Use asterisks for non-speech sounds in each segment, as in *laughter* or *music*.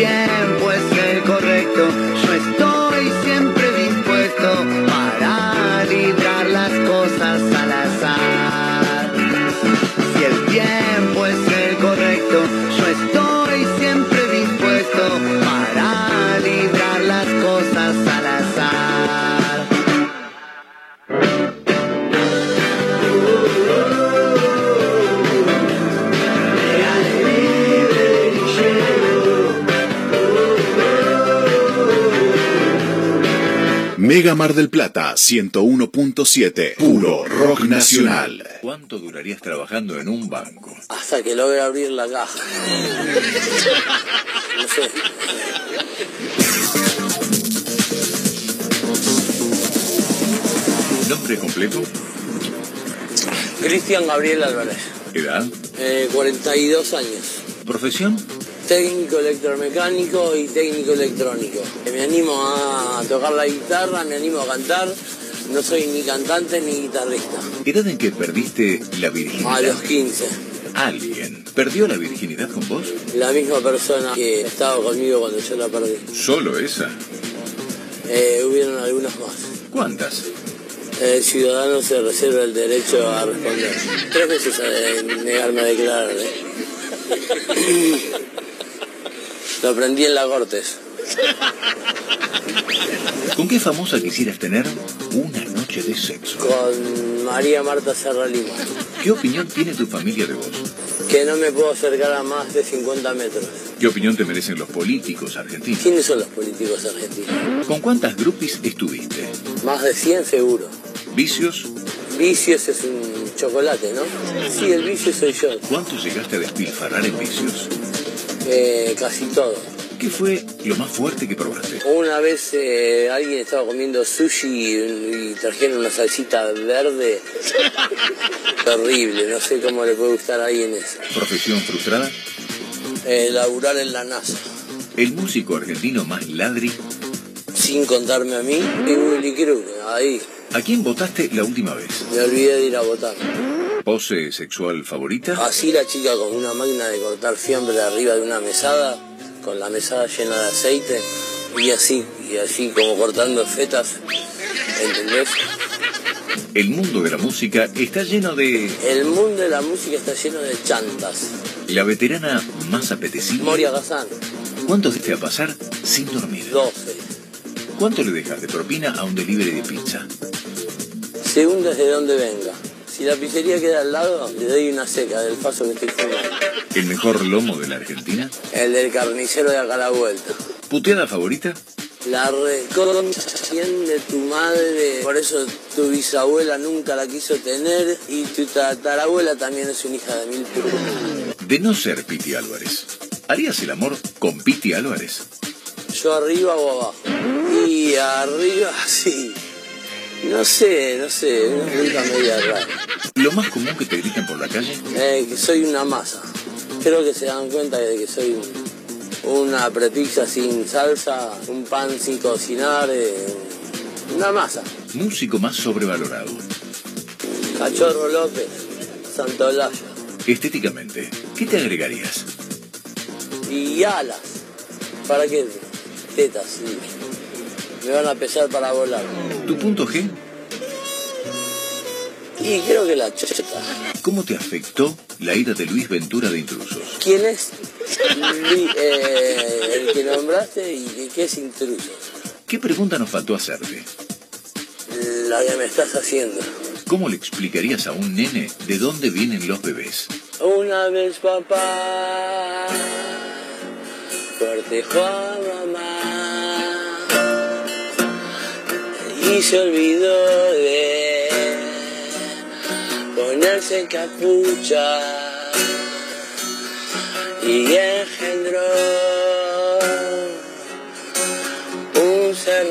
tiempo Mega Mar del Plata 101.7, puro rock nacional. ¿Cuánto durarías trabajando en un banco? Hasta que logre abrir la caja. No sé. ¿Nombre completo? Cristian Gabriel Álvarez, ¿Edad? eh, 42 años. ¿Profesión? Técnico electromecánico y técnico electrónico. Me animo a tocar la guitarra, me animo a cantar. No soy ni cantante ni guitarrista. ¿Edad en que perdiste la virginidad? A los 15. ¿Alguien perdió la virginidad con vos? La misma persona que estaba conmigo cuando yo la perdí. ¿Solo esa? Eh, hubieron algunas más. ¿Cuántas? El ciudadano se reserva el derecho a responder. Tres veces a negarme a declarar. ¿eh? *laughs* Lo aprendí en la Cortes. ¿Con qué famosa quisieras tener una noche de sexo? Con María Marta Serra Lima. ¿Qué opinión tiene tu familia de vos? Que no me puedo acercar a más de 50 metros. ¿Qué opinión te merecen los políticos argentinos? ¿Quiénes son los políticos argentinos? ¿Con cuántas groupies estuviste? Más de 100 seguro. ¿Vicios? Vicios es un chocolate, ¿no? Sí, el vicio soy yo. ¿Cuánto llegaste a despilfarrar en vicios? Eh, casi todo. ¿Qué fue lo más fuerte que probaste? Una vez eh, alguien estaba comiendo sushi y, y trajeron una salsita verde. *laughs* Terrible, no sé cómo le puede gustar a alguien eso. ¿Profesión frustrada? Eh, laburar en la NASA. ¿El músico argentino más ladri? Sin contarme a mí, y Willy Cruz, ahí. ¿A quién votaste la última vez? Me olvidé de ir a votar. ¿Pose sexual favorita? Así la chica con una máquina de cortar fiambre arriba de una mesada, con la mesada llena de aceite, y así, y así como cortando fetas, ¿entendés? El mundo de la música está lleno de... El mundo de la música está lleno de chantas. La veterana más apetecible. Moria Gazán, ¿Cuánto diste a pasar sin dormir? 12. ¿Cuánto le dejas de propina a un delivery de pizza? Según desde dónde venga. Si la pizzería queda al lado, le doy una seca del paso que estoy fumando. ¿El mejor lomo de la Argentina? El del carnicero de acá a la vuelta. ¿Puteada favorita? La reconocien de tu madre, por eso tu bisabuela nunca la quiso tener y tu tatarabuela también es una hija de mil putas. De no ser Piti Álvarez, ¿harías el amor con Piti Álvarez? Yo arriba o abajo. Y arriba, *laughs* sí. No sé, no sé, una pregunta media rara. ¿Lo más común que te gritan por la calle? Eh, que soy una masa. Creo que se dan cuenta de que soy un- una prepizza sin salsa, un pan sin cocinar, eh, una masa. Músico más sobrevalorado. Cachorro López, Santolaya. Estéticamente, ¿qué te agregarías? Y alas. ¿Para qué? Tetas. Me van a pesar para volar. ¿Tu punto G? Y creo que la cheta. ¿Cómo te afectó la ida de Luis Ventura de Intrusos? ¿Quién es eh, el que nombraste y qué es intruso? ¿Qué pregunta nos faltó hacerte? La que me estás haciendo. ¿Cómo le explicarías a un nene de dónde vienen los bebés? Una vez papá cortejó a mamá y se olvidó de ponerse capucha y engendró un ser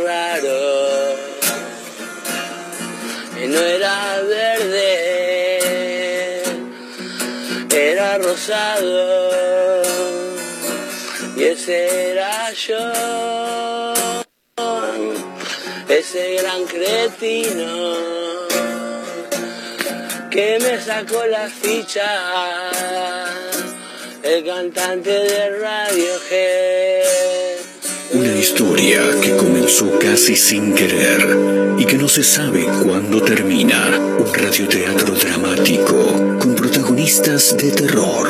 que no era verde era rosado y ese era yo, ese gran cretino que me sacó la ficha, el cantante de Radiohead. Una historia que comenzó casi sin querer y que no se sabe cuándo termina. Un radioteatro dramático con protagonistas de terror.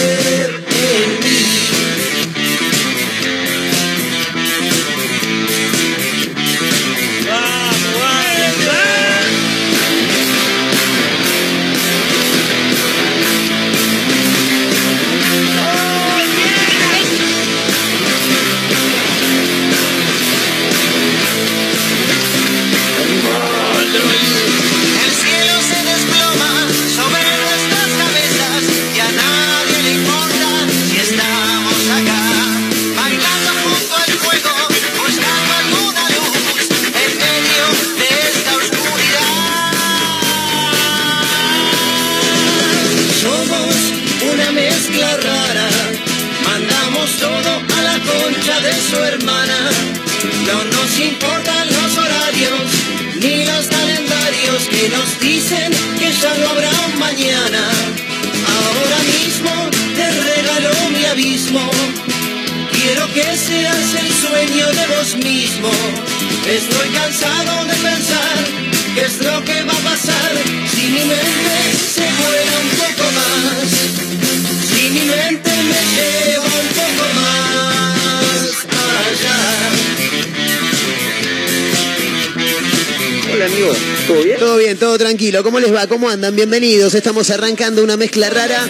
todo tranquilo. ¿Cómo les va? ¿Cómo andan? Bienvenidos. Estamos arrancando una mezcla rara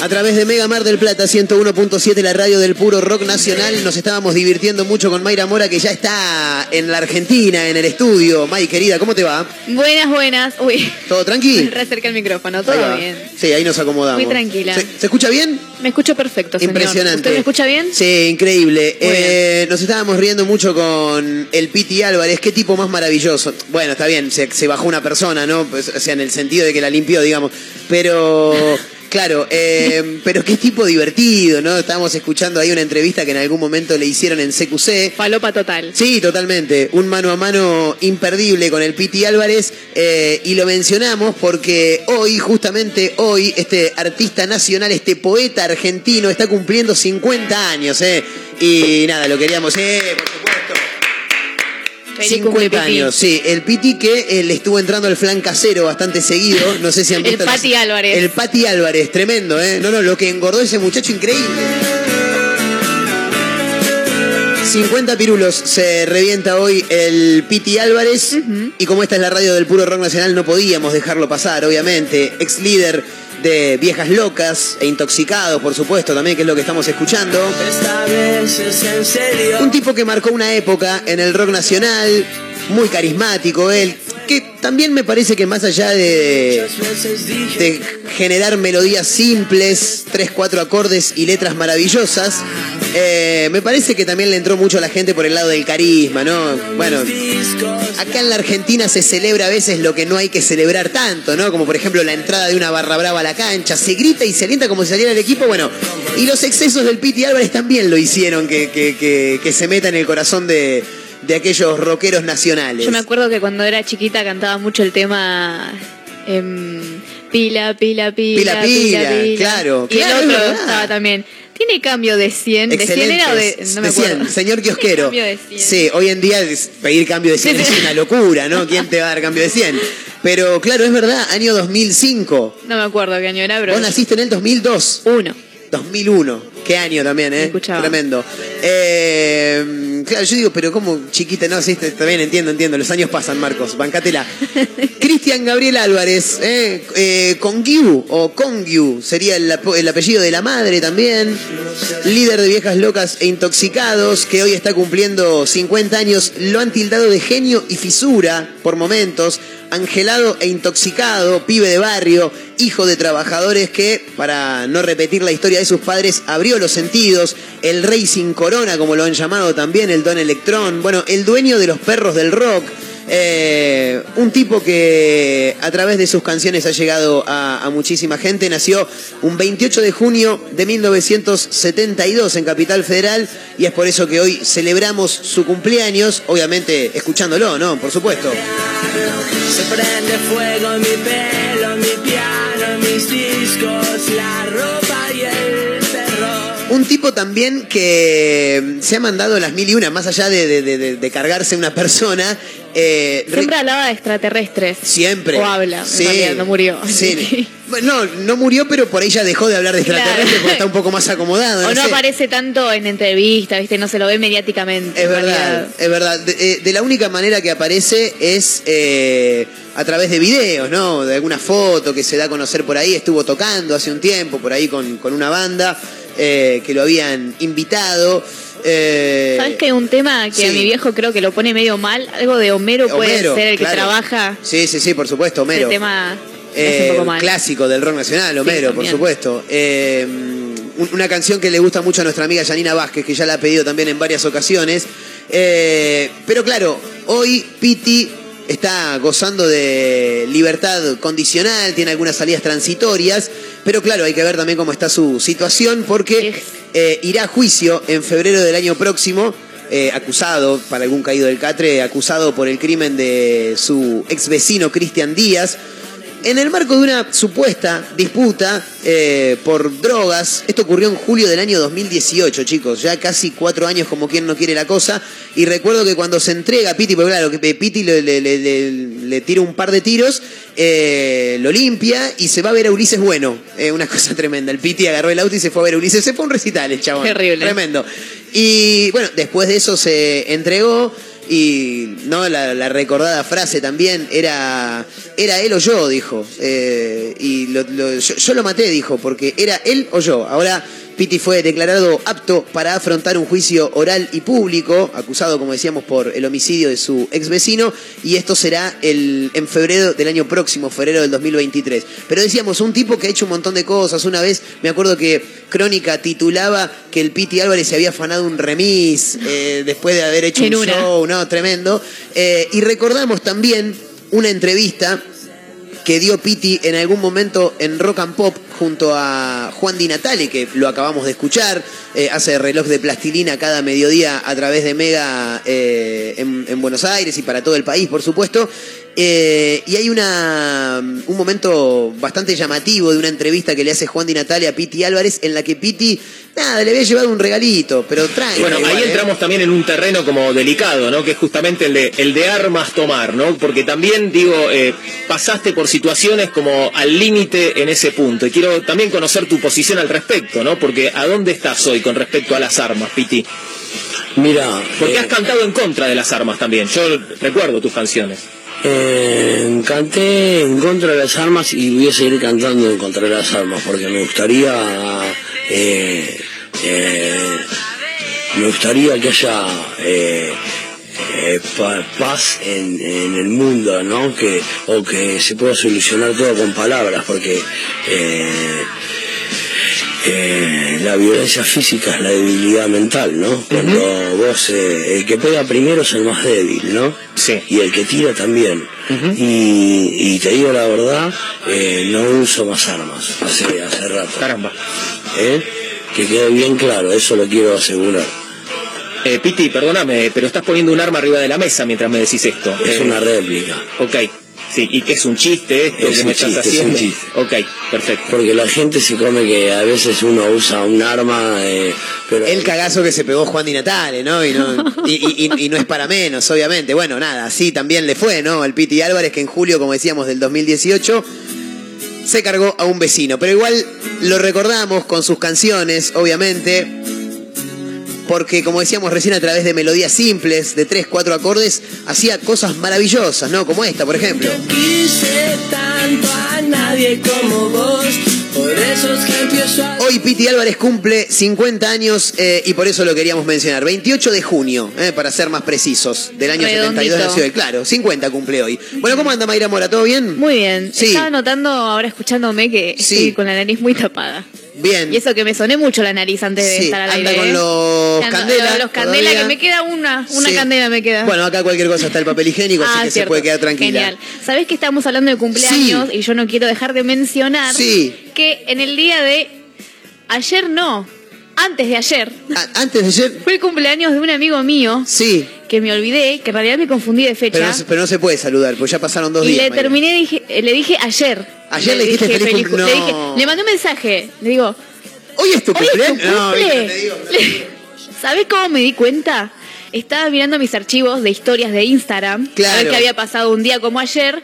a través de Mega Mar del Plata 101.7, la radio del puro rock nacional. Nos estábamos divirtiendo mucho con Mayra Mora, que ya está en la Argentina, en el estudio. May, querida, ¿cómo te va? Buenas, buenas. Uy, ¿Todo tranqui? *laughs* re cerca el micrófono, todo bien. Sí, ahí nos acomodamos. Muy tranquila. ¿Se, se escucha bien? Me escucho perfecto, señor. Impresionante. ¿Usted me escucha bien? Sí, increíble. Eh, nos estábamos riendo mucho con el Piti Álvarez. Qué tipo más maravilloso. Bueno, está bien, se, se bajó una persona, ¿no? Pues, o sea, en el sentido de que la limpió, digamos. Pero, claro, eh, pero qué tipo divertido, ¿no? Estábamos escuchando ahí una entrevista que en algún momento le hicieron en CQC. Falopa total. Sí, totalmente. Un mano a mano imperdible con el Piti Álvarez. eh, y lo mencionamos porque hoy, justamente hoy, este artista nacional, este poeta argentino, está cumpliendo 50 años. ¿eh? Y nada, lo queríamos. Eh, por supuesto. Feliz cumple, 50 Piti. años, sí. El Piti que eh, le estuvo entrando al flan casero bastante seguido. No sé si han El visto. las- Pati Álvarez. El Pati Álvarez, tremendo, ¿eh? No, no, lo que engordó ese muchacho, increíble. 50 pirulos se revienta hoy el Piti Álvarez. Y como esta es la radio del puro rock nacional, no podíamos dejarlo pasar, obviamente. Ex líder de Viejas Locas e Intoxicados, por supuesto, también, que es lo que estamos escuchando. Esta vez es en serio. Un tipo que marcó una época en el rock nacional, muy carismático él, que también me parece que más allá de, generar melodías simples, tres, cuatro acordes y letras maravillosas, eh, me parece que también le entró mucho a la gente por el lado del carisma, ¿no? Bueno, acá en la Argentina se celebra a veces lo que no hay que celebrar tanto, ¿no? Como por ejemplo la entrada de una barra brava a la cancha, se grita y se alienta como si saliera el equipo, bueno, y los excesos del Piti Álvarez también lo hicieron que, que- que- que se meta en el corazón de, de aquellos rockeros nacionales. Yo me acuerdo que cuando era chiquita cantaba mucho el tema em, pila, pila, pila, Pila, pila, claro, Y claro, el es otro verdad. estaba también. Tiene cambio de 100. ¿De 100 era o de.? No me De 100, acuerdo. señor kiosquero. Cambio de 100. Sí, hoy en día es- pedir cambio de 100 Sí, sí. es una locura, ¿no? ¿Quién te va a dar cambio de 100? Pero claro, es verdad, año 2005. No me acuerdo qué año era, pero. Vos naciste en el 2002. Uno. 2001. Qué año también, ¿eh? Escuchaba. Tremendo. Eh, claro, yo digo, pero como chiquita, no, sí, bien, entiendo, entiendo. Los años pasan, Marcos, bancátela. *laughs* Cristian Gabriel Álvarez, ¿eh? eh, Congiu, o Congiu, sería el apellido de la madre también. Líder de Viejas Locas e Intoxicados, que hoy está cumpliendo 50 años. Lo han tildado de genio y fisura por momentos. Angelado e intoxicado, pibe de barrio, hijo de trabajadores que, para no repetir la historia de sus padres, abrió los sentidos, el rey sin corona, como lo han llamado también, el don electrón, bueno, el dueño de los perros del rock, eh, un tipo que a través de sus canciones ha llegado a, a muchísima gente, nació un 28 de junio de 1972 en Capital Federal y es por eso que hoy celebramos su cumpleaños, obviamente escuchándolo, ¿no? Por supuesto. Se prende fuego mi pelo, mi piano, mis discos, la ropa. Un tipo también que se ha mandado las mil y una, más allá de, de- de- de cargarse una persona. eh, re- Siempre hablaba de extraterrestres. Siempre. O habla, en Sí. realidad, no murió. *laughs* Sí. Bueno, no, no murió, pero por ahí ya dejó de hablar de Claro. extraterrestres porque está un poco más acomodado. O no sé. aparece tanto en entrevistas, ¿viste? No se lo ve mediáticamente. Es verdad, es verdad. De, eh, de la única manera que aparece es eh, a través de videos, ¿no? De alguna foto que se da a conocer por ahí. Estuvo tocando hace un tiempo por ahí con, con una banda eh, que lo habían invitado. Eh, ¿Sabes que hay un tema que a mi viejo creo que lo pone medio mal? Algo de Homero, puede ser el que trabaja. Sí, sí, sí, por supuesto, Homero. Ese tema Eh, un poco mal. clásico del rock nacional, Homero, por supuesto. Eh, un- una canción que le gusta mucho a nuestra amiga Janina Vázquez, que ya la ha pedido también en varias ocasiones. Pero claro, hoy Piti está gozando de libertad condicional, tiene algunas salidas transitorias, pero claro, hay que ver también cómo está su situación, porque eh, irá a juicio en febrero del año próximo. eh, acusado, para algún caído del catre, acusado por el crimen de su ex vecino Cristian Díaz, en el marco de una supuesta disputa eh, por drogas, esto ocurrió en julio del año 2018, chicos, ya casi cuatro años como quien no quiere la cosa, y recuerdo que cuando se entrega a Piti, porque claro, que Piti le, le- le- le- le tira un par de tiros, eh, lo limpia y se va a ver a Ulises Bueno, Eh, una cosa *laughs* tremenda, el Piti agarró el auto y se fue a ver a Ulises, se fue a un recital el chabón. Terrible. Tremendo. Y bueno, después de eso se entregó y no la, recordada frase también era era él o yo dijo. Eh, y lo- lo- yo, yo lo maté dijo porque era él o yo. Ahora Piti fue declarado apto para afrontar un juicio oral y público acusado como decíamos por el homicidio de su ex vecino y esto será el, en febrero del año próximo febrero del 2023 pero decíamos un tipo que ha hecho un montón de cosas una vez me acuerdo que Crónica titulaba que el Piti Álvarez se había afanado un remis eh, después de haber hecho En un una. show, no, tremendo. Eh, y recordamos también una entrevista que dio Piti en algún momento en Rock and Pop junto a Juan Di Natale, que lo acabamos de escuchar, eh, hace reloj de plastilina cada mediodía a través de Mega eh, en, en Buenos Aires y para todo el país, por supuesto. Eh, y hay una, un momento bastante llamativo de una entrevista que le hace Juan Di Natale a Piti Álvarez, en la que Piti, nada, le había llevado un regalito, pero tranqui. Bueno, igual, ahí ¿eh? entramos también en un terreno como delicado, ¿no? Que es justamente el de, el de armas tomar, ¿no? Porque también, digo, eh, pasaste por situaciones como al límite en ese punto. Y quiero también conocer tu posición al respecto, ¿no? Porque ¿a dónde estás hoy con respecto a las armas, Piti? Mira, Porque eh, has cantado en contra de las armas también. Yo recuerdo tus canciones. Eh, canté en contra de las armas y voy a seguir cantando en contra de las armas porque me gustaría eh, eh, me gustaría que haya eh, eh, pa- paz en, en el mundo, ¿no? Que, o que se pueda solucionar todo con palabras, porque eh, la violencia física es la debilidad mental, ¿no? Cuando vos, eh, el que pega primero es el más débil, ¿no? Sí. Y el que tira también. y, y te digo la verdad, eh, no uso más armas, hace, hace rato. Caramba. ¿Eh? Que quede bien claro, eso lo quiero asegurar. Eh, Piti, perdóname, pero estás poniendo un arma arriba de la mesa mientras me decís esto. Es Eh, una réplica. Ok. Sí, y que es un chiste esto Es que un me estás chiste, es un haciendo. chiste. Ok, perfecto. Porque la gente se come que a veces uno usa un arma, eh, pero... El cagazo que se pegó Juan Di Natale, ¿no? Y no, y, *laughs* y- y- y no es para menos, obviamente. Bueno, nada, así también le fue, ¿no? Al Piti Álvarez, que en julio, como decíamos, del 2018, se cargó a un vecino. Pero igual lo recordamos con sus canciones, obviamente. Porque, como decíamos recién, a través de melodías simples, de tres, cuatro acordes, hacía cosas maravillosas, ¿no? Como esta, por ejemplo. Quise tanto a nadie como vos, por eso es que empiezo a... Hoy Piti Álvarez cumple 50 años eh, y por eso lo queríamos mencionar. 28 de junio, eh, para ser más precisos, del año Redondito. 72 nació él. Claro, 50 cumple hoy. Bueno, ¿cómo anda Mayra Mora? ¿Todo bien? Muy bien. Sí. Estaba notando ahora escuchándome que Sí. estoy con la nariz muy tapada. Bien. Y eso que me soné mucho la nariz antes de Sí, estar al anda aire. con ¿eh? los Ando- candela Los, los candela, todavía. que me queda una. Una Sí. candela me queda. Bueno, acá cualquier cosa está el papel higiénico, así Ah, que se puede quedar tranquila. Genial. ¿Sabés que estamos hablando de cumpleaños y yo no quiero dejar de mencionar que en el día de ayer no, antes de ayer, A- antes de ayer, fue el cumpleaños de un amigo mío sí, que me olvidé, que en realidad me confundí de fecha. pero no, se- pero no se puede saludar, porque ya pasaron dos y días. le Mayra. terminé, dije, eh, le dije ayer. Ayer le dijiste feliz le, dije- no. le mandé un mensaje. Le digo, Hoy es tu ¿hoy es tu cumpleaños. ¿Sabés cómo me di cuenta? Estaba mirando mis archivos de historias de Instagram. A Claro. ver qué había pasado un día como ayer.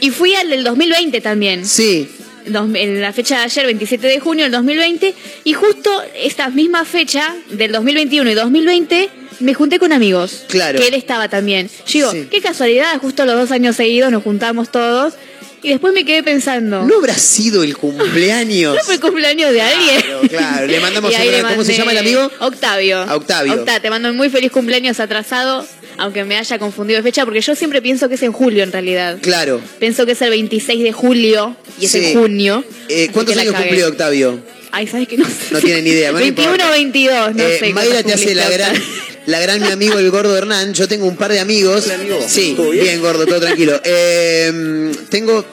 Y fui al del 2020 también. Sí, en la fecha de ayer, 27 de junio del 2020, y justo esta misma fecha del 2021 y 2020 me junté con amigos. Claro. Que él estaba también. Yo digo, Sí. qué casualidad, justo los dos años seguidos nos juntamos todos, y después me quedé pensando, ¿no habrá sido el cumpleaños? *laughs* ¿no fue el cumpleaños de alguien? Claro, claro. Le mandamos *laughs* un ¿Cómo se llama el amigo? Octavio. A Octavio. Octa, te mando un muy feliz cumpleaños atrasado, aunque me haya confundido de fecha, porque yo siempre pienso que es en julio en realidad. Claro. Pienso que es el 26 de julio y es Sí. en junio. Eh, ¿Cuántos años cumplió Octavio? Ay, ¿sabes que no sé? No tiene ni idea. bueno, no 21 importa. o 22, no Eh, sé. Mayra te hace la gran, *laughs* la gran mi amigo el gordo Hernán. Yo tengo un par de amigos. Sí, bien? gordo, todo tranquilo. *laughs* Eh, tengo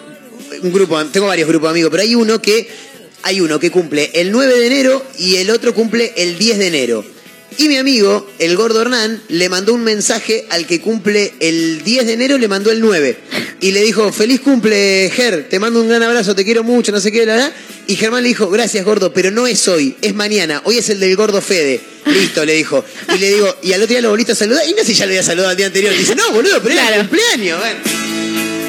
un grupo, tengo varios grupos de amigos, pero hay uno que hay uno que cumple el 9 de enero y el otro cumple el 10 de enero. Y mi amigo, el gordo Hernán, le mandó un mensaje al que cumple el 10 de enero, le mandó el 9. Y le dijo, feliz cumple, Ger, te mando un gran abrazo, te quiero mucho, no sé qué, la verdad. Y Germán le dijo, gracias gordo, pero no es hoy, es mañana, hoy es el del gordo Fede. Listo, le dijo. Y le digo, y al otro día lo volviste a saludar, y no sé si ya lo había saludado el día anterior. Y dice, no, boludo, pero era el cumpleaños. Bueno.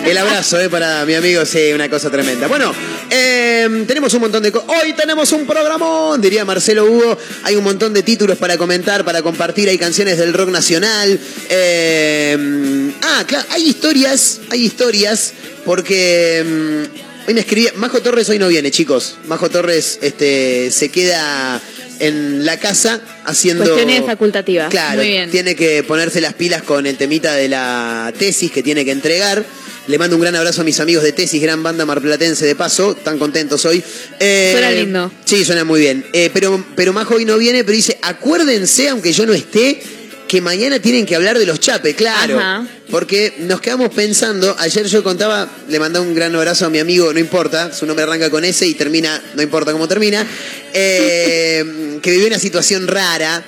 El abrazo, eh, para mi amigo, sí, una cosa tremenda. Bueno, eh, tenemos un montón de cosas. Hoy tenemos un programón, diría Marcelo Hugo. Hay un montón de títulos para comentar, para compartir. Hay canciones del rock nacional. Eh, ah, claro, hay historias, hay historias, porque mm, hoy me escribía. Majo Torres hoy no viene, chicos. Majo Torres este, se queda en la casa haciendo. Cuestiones facultativas. Claro, Muy bien. tiene que ponerse las pilas con el temita de la tesis que tiene que entregar. Le mando un gran abrazo a mis amigos de Tesis, gran banda marplatense de paso, tan contentos hoy. Eh, Suena lindo. Sí, suena muy bien. Eh, pero, pero Majo hoy no viene, pero dice, acuérdense, aunque yo no esté, que mañana tienen que hablar de los chapes, claro. Ajá. Porque nos quedamos pensando, ayer yo contaba, le mandé un gran abrazo a mi amigo, no importa, su nombre arranca con S y termina, no importa cómo termina, eh, que vivió una situación rara,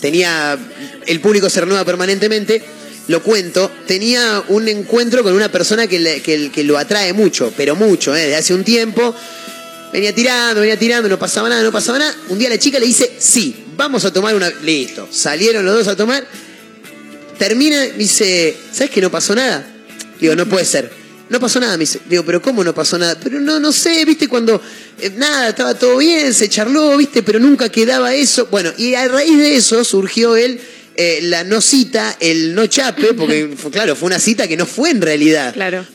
tenía, el público se renueva permanentemente, lo cuento, tenía un encuentro con una persona que, le- que- que lo atrae mucho, pero mucho, eh, de hace un tiempo, venía tirando, venía tirando, no pasaba nada, no pasaba nada, un día la chica le dice, sí, vamos a tomar una, listo, salieron los dos a tomar, termina, me dice, ¿sabes que no pasó nada? Digo, no puede ser. No pasó nada, me dice. Digo, pero ¿cómo no pasó nada? Pero no, no sé, viste, cuando eh, nada, estaba todo bien, se charló, viste, pero nunca quedaba eso. Bueno, y a raíz de eso surgió él eh, la no cita, el no chape, porque *laughs* fue- claro, fue una cita que no fue en realidad. Claro.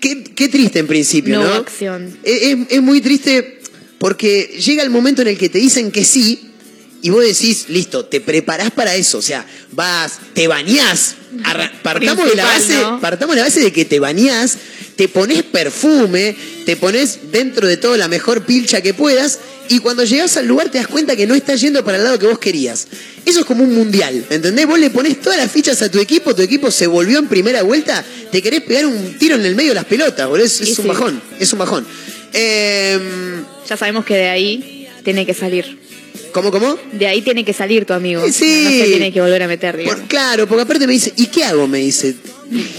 Qué, qué triste en principio, No ¿no? acción. Es, es- es muy triste porque llega el momento en el que te dicen que sí y vos decís, listo, te preparás para eso. O sea, vas, te bañás. Partamos, de la base, partamos de la base de que te bañás, te pones perfume, te pones dentro de todo la mejor pilcha que puedas y cuando llegás al lugar te das cuenta que no estás yendo para el lado que vos querías. Eso es como un mundial, ¿entendés? Vos le pones todas las fichas a tu equipo, tu equipo se volvió en primera vuelta, te querés pegar un tiro en el medio de las pelotas, boludo. Es, es un bajón, es un bajón. Em, Ya sabemos que de ahí tiene que salir. ¿Cómo, cómo? De ahí tiene que salir tu amigo. Sí. No se tiene que volver a meter, digamos. Por- claro, porque aparte me dice, ¿y qué hago? Me dice.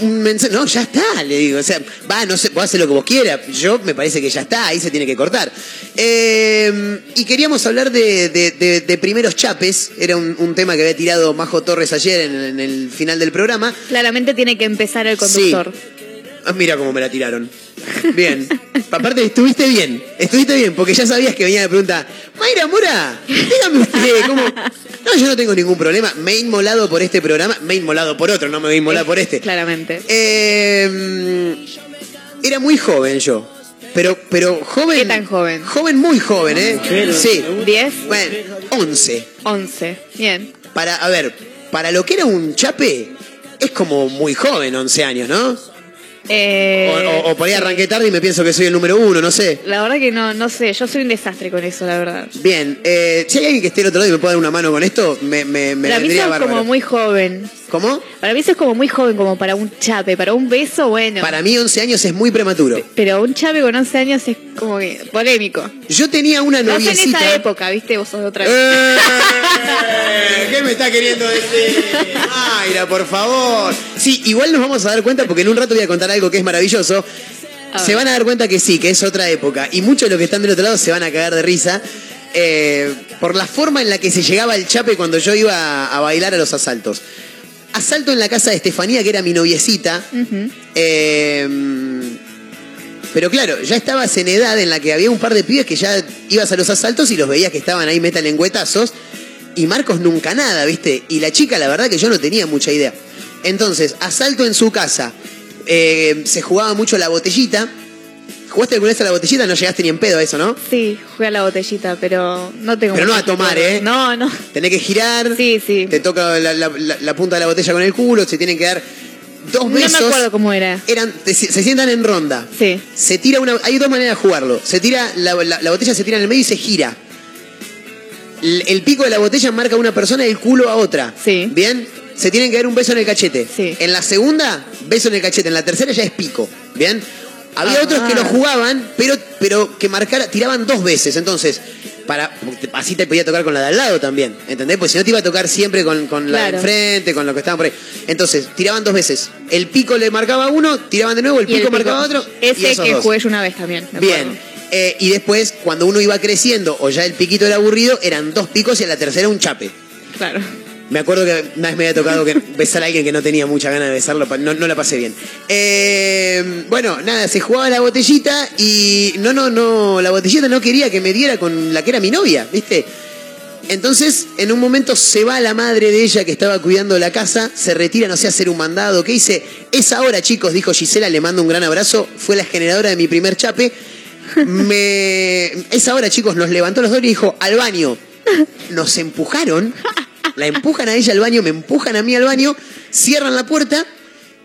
Un mensaje, no, ya está, le digo. O sea, va, no sé, vos hacer lo que vos quieras. Yo me parece que ya está, ahí se tiene que cortar. Eh, y queríamos hablar de, de- de- de primeros chapes. Era un, un tema que había tirado Majo Torres ayer en, en el final del programa. Claramente tiene que empezar el conductor. Ah, mira cómo me la tiraron. Bien. Aparte, estuviste bien. Estuviste bien, porque ya sabías que venía de pregunta. Mayra Mora, dígame usted, ¿cómo? No, yo no tengo ningún problema. Me he inmolado por este programa. Me he inmolado por otro, no me voy a inmolar por este. Claramente. Eh, era muy joven yo. Pero, pero joven. ¿Qué tan joven? Joven, muy joven, ¿eh? Sí. ¿10? Bueno, 11. 11. Bien. Para, a ver, para lo que era un chape, es como muy joven, 11 años, ¿no? Eh, O, o- o por ahí arranqué tarde y me pienso que soy el número uno, no sé. La verdad que no, no sé, yo soy un desastre con eso, la verdad. Bien, eh, si hay alguien que esté al otro lado y me pueda dar una mano con esto, me, me, me mí vendría sos como muy joven. ¿Cómo? Para mí eso es como muy joven, como para un chape, para un beso, bueno. Para mí 11 años es muy prematuro. Pero un chape con 11 años es como que polémico. Yo tenía una No sé en noviecita... esa época, viste, vos sos de otra Eh, *laughs* ¿Qué me está queriendo decir? Mayra, por favor. Sí, igual nos vamos a dar cuenta porque en un rato voy a contar algo que es maravilloso. Se van a dar cuenta que sí, que es otra época. Y muchos de los que están del otro lado se van a cagar de risa eh, por la forma en la que se llegaba el chape cuando yo iba a bailar a los asaltos. Asalto en la casa de Estefanía, que era mi noviecita. Eh, pero claro, ya estabas en edad en la que había un par de pibes que ya ibas a los asaltos y los veías que estaban ahí meta lengüetazos. Y Marcos nunca nada, ¿viste? Y la chica, la verdad que yo no tenía mucha idea. Entonces, asalto en su casa. Eh, se jugaba mucho la botellita. ¿Jugaste alguna vez a la botellita? No llegaste ni en pedo a eso, ¿no? Sí, jugué a la botellita, pero no tengo Pero no a tomar. ¿eh? No, no. Tenés que girar. Sí, sí. Te toca la, la- la- la punta de la botella con el culo. Se tienen que dar dos No me besos. acuerdo cómo era. Eran, se sientan en ronda. Sí. Se tira una. Hay dos maneras de jugarlo. Se tira. La, la- la botella se tira en el medio y se gira. El, el pico de la botella marca a una persona y el culo a otra. Sí. ¿Bien? Se tienen que dar un beso en el cachete. Sí. En la segunda, beso en el cachete. En la tercera ya es pico. ¿Bien? Había Ah. otros que lo jugaban, pero, pero que marcara, tiraban dos veces. Entonces, para, así te podía tocar con la de al lado también. ¿Entendés? Pues si no te iba a tocar siempre con, con la de enfrente, con lo que estaban por ahí. Entonces, tiraban dos veces. El pico le marcaba uno, tiraban de nuevo, el Y pico, marcaba otro. y Ese esos que dos. jugué yo una vez también. me Bien. Eh, y después, cuando uno iba creciendo o ya el piquito era aburrido, eran dos picos y a la tercera un chape. Claro. Me acuerdo que una vez me había tocado besar a alguien que no tenía mucha ganas de besarlo, no, no la pasé bien. Eh, bueno, nada, se jugaba la botellita y no, no, no, la botellita no quería que me diera con la que era mi novia, ¿viste? Entonces, en un momento se va la madre de ella que estaba cuidando la casa, se retira, no sé, hacer un mandado. ¿Qué hice? Es ahora, chicos, dijo Gisela, le mando un gran abrazo. Fue la generadora de mi primer chape. Me... Es ahora, chicos, nos levantó los dos y dijo, al baño. Nos empujaron, la empujan a ella al baño, me empujan a mí al baño, cierran la puerta.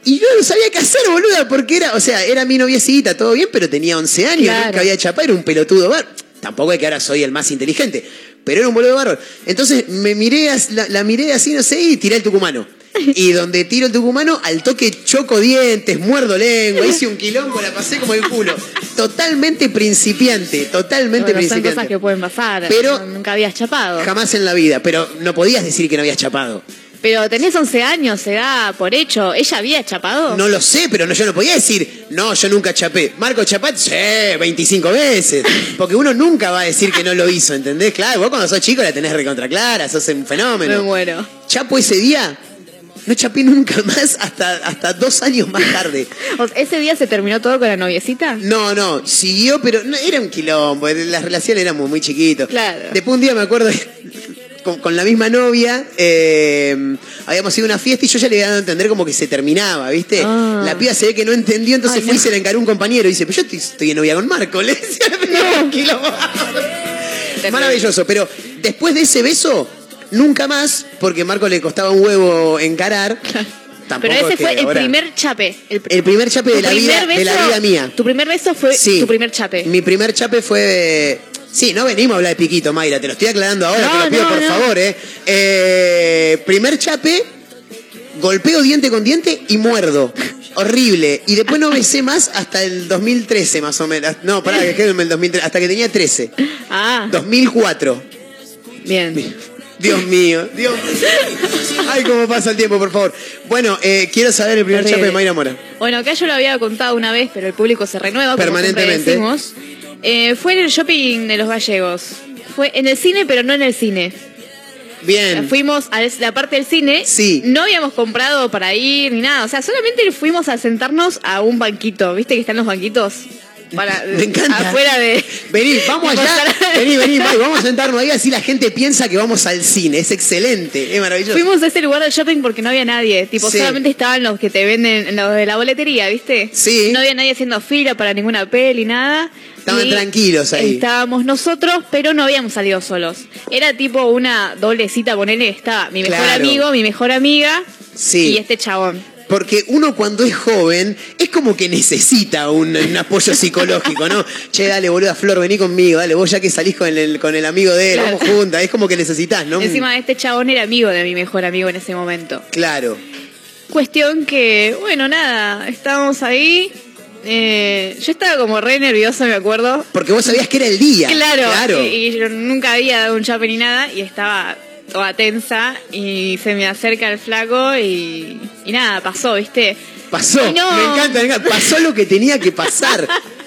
Y yo no sabía qué hacer, boluda, porque era, o sea, era mi noviecita, todo bien, pero tenía 11 años, Claro. nunca había chapado, era un pelotudo bar. Tampoco es que ahora soy el más inteligente, pero era un boludo bárbaro. Entonces me miré, la, la miré así, no sé, y tiré el tucumano. *laughs* Y donde tiro el tucumano, al toque choco dientes, muerdo lengua, hice un quilombo, la pasé como el culo. Totalmente principiante, totalmente Bueno, son principiante. cosas que pueden pasar. Pero- nunca habías chapado. Jamás en la vida, pero no podías decir que no habías chapado. Pero tenés 11 años, se da por hecho. ¿Ella había chapado? No lo sé, pero no, yo no podía decir, no, yo nunca chapé. Marco Chapat, sí, 25 veces. *laughs* Porque uno nunca va a decir que no lo hizo, ¿entendés? Claro, vos cuando sos chico la tenés recontra clara, sos un Me fenómeno. muero. Chapo ese día, no chapé nunca más hasta, hasta dos años más tarde. *laughs* ¿Ese día se terminó todo con la noviecita? No, no, siguió, pero no, era un quilombo, las relaciones eran muy, muy chiquitos. Claro. Después un día me acuerdo, con, con la misma novia, eh, habíamos ido a una fiesta y yo ya le había dado a entender como que se terminaba, ¿viste? Ah. La piba se ve que no entendió, entonces Ay, fue y no. se le encaró un compañero y dice, pero yo estoy, estoy de novia con Marco, le decía, *laughs* no, un *laughs* quilombo. Maravilloso, pero después de ese beso, nunca más, porque a Marco le costaba un huevo encarar. *laughs* Tampoco Pero ese es que fue el ahora- primer chape. El, el primer chape de la, vida, de la beso- vida mía. Tu primer beso fue Sí. tu primer chape. Mi primer chape fue. Sí, no venimos a hablar de piquito, Mayra, te lo estoy aclarando ahora, No, te lo pido no, por no. favor, ¿eh? Eh, Primer chape, golpeo diente con diente y muerdo. Horrible. Y después no besé más hasta el 2013, más o menos. No, pará, que el 2013, hasta que tenía 13. Ah, 2004. Bien. Dios mío, Dios mío. Ay, cómo pasa el tiempo, por favor. Bueno, eh, quiero saber el primer chape de Mayra Mora. Bueno, acá yo lo había contado una vez, pero el público se renueva. como Permanentemente. decimos. Eh, fue en el shopping de los gallegos. Fue en el cine, pero no en el cine. Bien. Fuimos a la parte del cine. Sí. No habíamos comprado para ir ni nada. O sea, solamente fuimos a sentarnos a un banquito. ¿Viste que están los banquitos? Para, *laughs* Me encanta. Afuera de. Vení, vamos de allá. pasar- Vení, vení, May, vamos a sentarnos ahí, así la gente piensa que vamos al cine. Es excelente, es maravilloso. Fuimos a ese lugar del shopping porque no había nadie. Tipo, Sí. solamente estaban los que te venden, los de la boletería, ¿viste? Sí. No había nadie haciendo fila para ninguna peli, nada. Estaban tranquilos ahí. Estábamos nosotros, pero no habíamos salido solos. Era tipo una doble cita, ponele, estaba mi mejor Claro. amigo, mi mejor amiga Sí. y este chabón. Porque uno cuando es joven es como que necesita un, un apoyo psicológico, ¿no? Che, dale, boluda Flor, vení conmigo, dale, vos ya que salís con el, con el amigo de él, Claro. vamos juntas, es como que necesitas, ¿no? Encima este chabón era amigo de mi mejor amigo en ese momento. Claro. Cuestión que, bueno, nada, estábamos ahí. eh, yo estaba como re nerviosa, me acuerdo. Porque vos sabías que era el día. Claro, Claro. Y, y yo nunca había dado un chape ni nada y estaba toda tensa y se me acerca el flaco y, y nada, pasó, ¿viste? Pasó, no. me encanta, me encanta. Pasó lo que tenía que pasar. *laughs*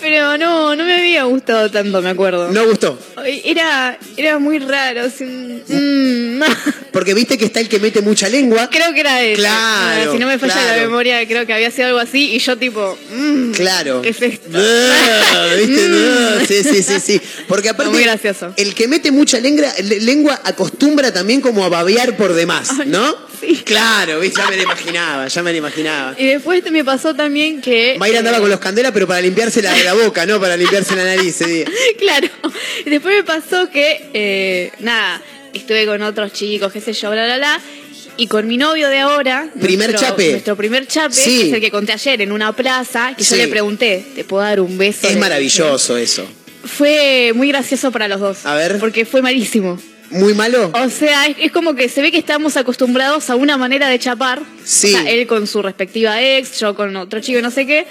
Pero no, no me había gustado tanto, me acuerdo. No gustó. Era, era muy raro. así, mm. *laughs* Porque viste que está el que mete mucha lengua. Creo que era eso. Claro, Si no me falla claro. la memoria, creo que había sido algo así y yo tipo... mm, Claro. ¿Qué es esto? ¿Viste? *laughs* Ah, Sí, sí, sí, sí. Porque aparte, Muy gracioso. el que mete mucha lengua, le- lengua acostumbra también como a babear por demás, ¿no? Claro, ya me lo imaginaba, ya me lo imaginaba. Y después me pasó también que... Mayra andaba eh, con los candelas, pero para limpiarse la, la boca, no para limpiarse la nariz día. *laughs* claro. Y después me pasó que, eh, nada, estuve con otros chicos, qué sé yo, bla, bla, bla. Y con mi novio de ahora. Primer nuestro- chape. Nuestro primer chape, Sí. que es el que conté ayer en una plaza, que Sí. yo le pregunté, ¿te puedo dar un beso? Es maravilloso eso. Fue muy gracioso para los dos. A ver. Porque fue malísimo. ¿Muy malo? O sea, es, es como que se ve que estamos acostumbrados a una manera de chapar. Sí. O sea, él con su respectiva ex, yo con otro chico, no sé qué.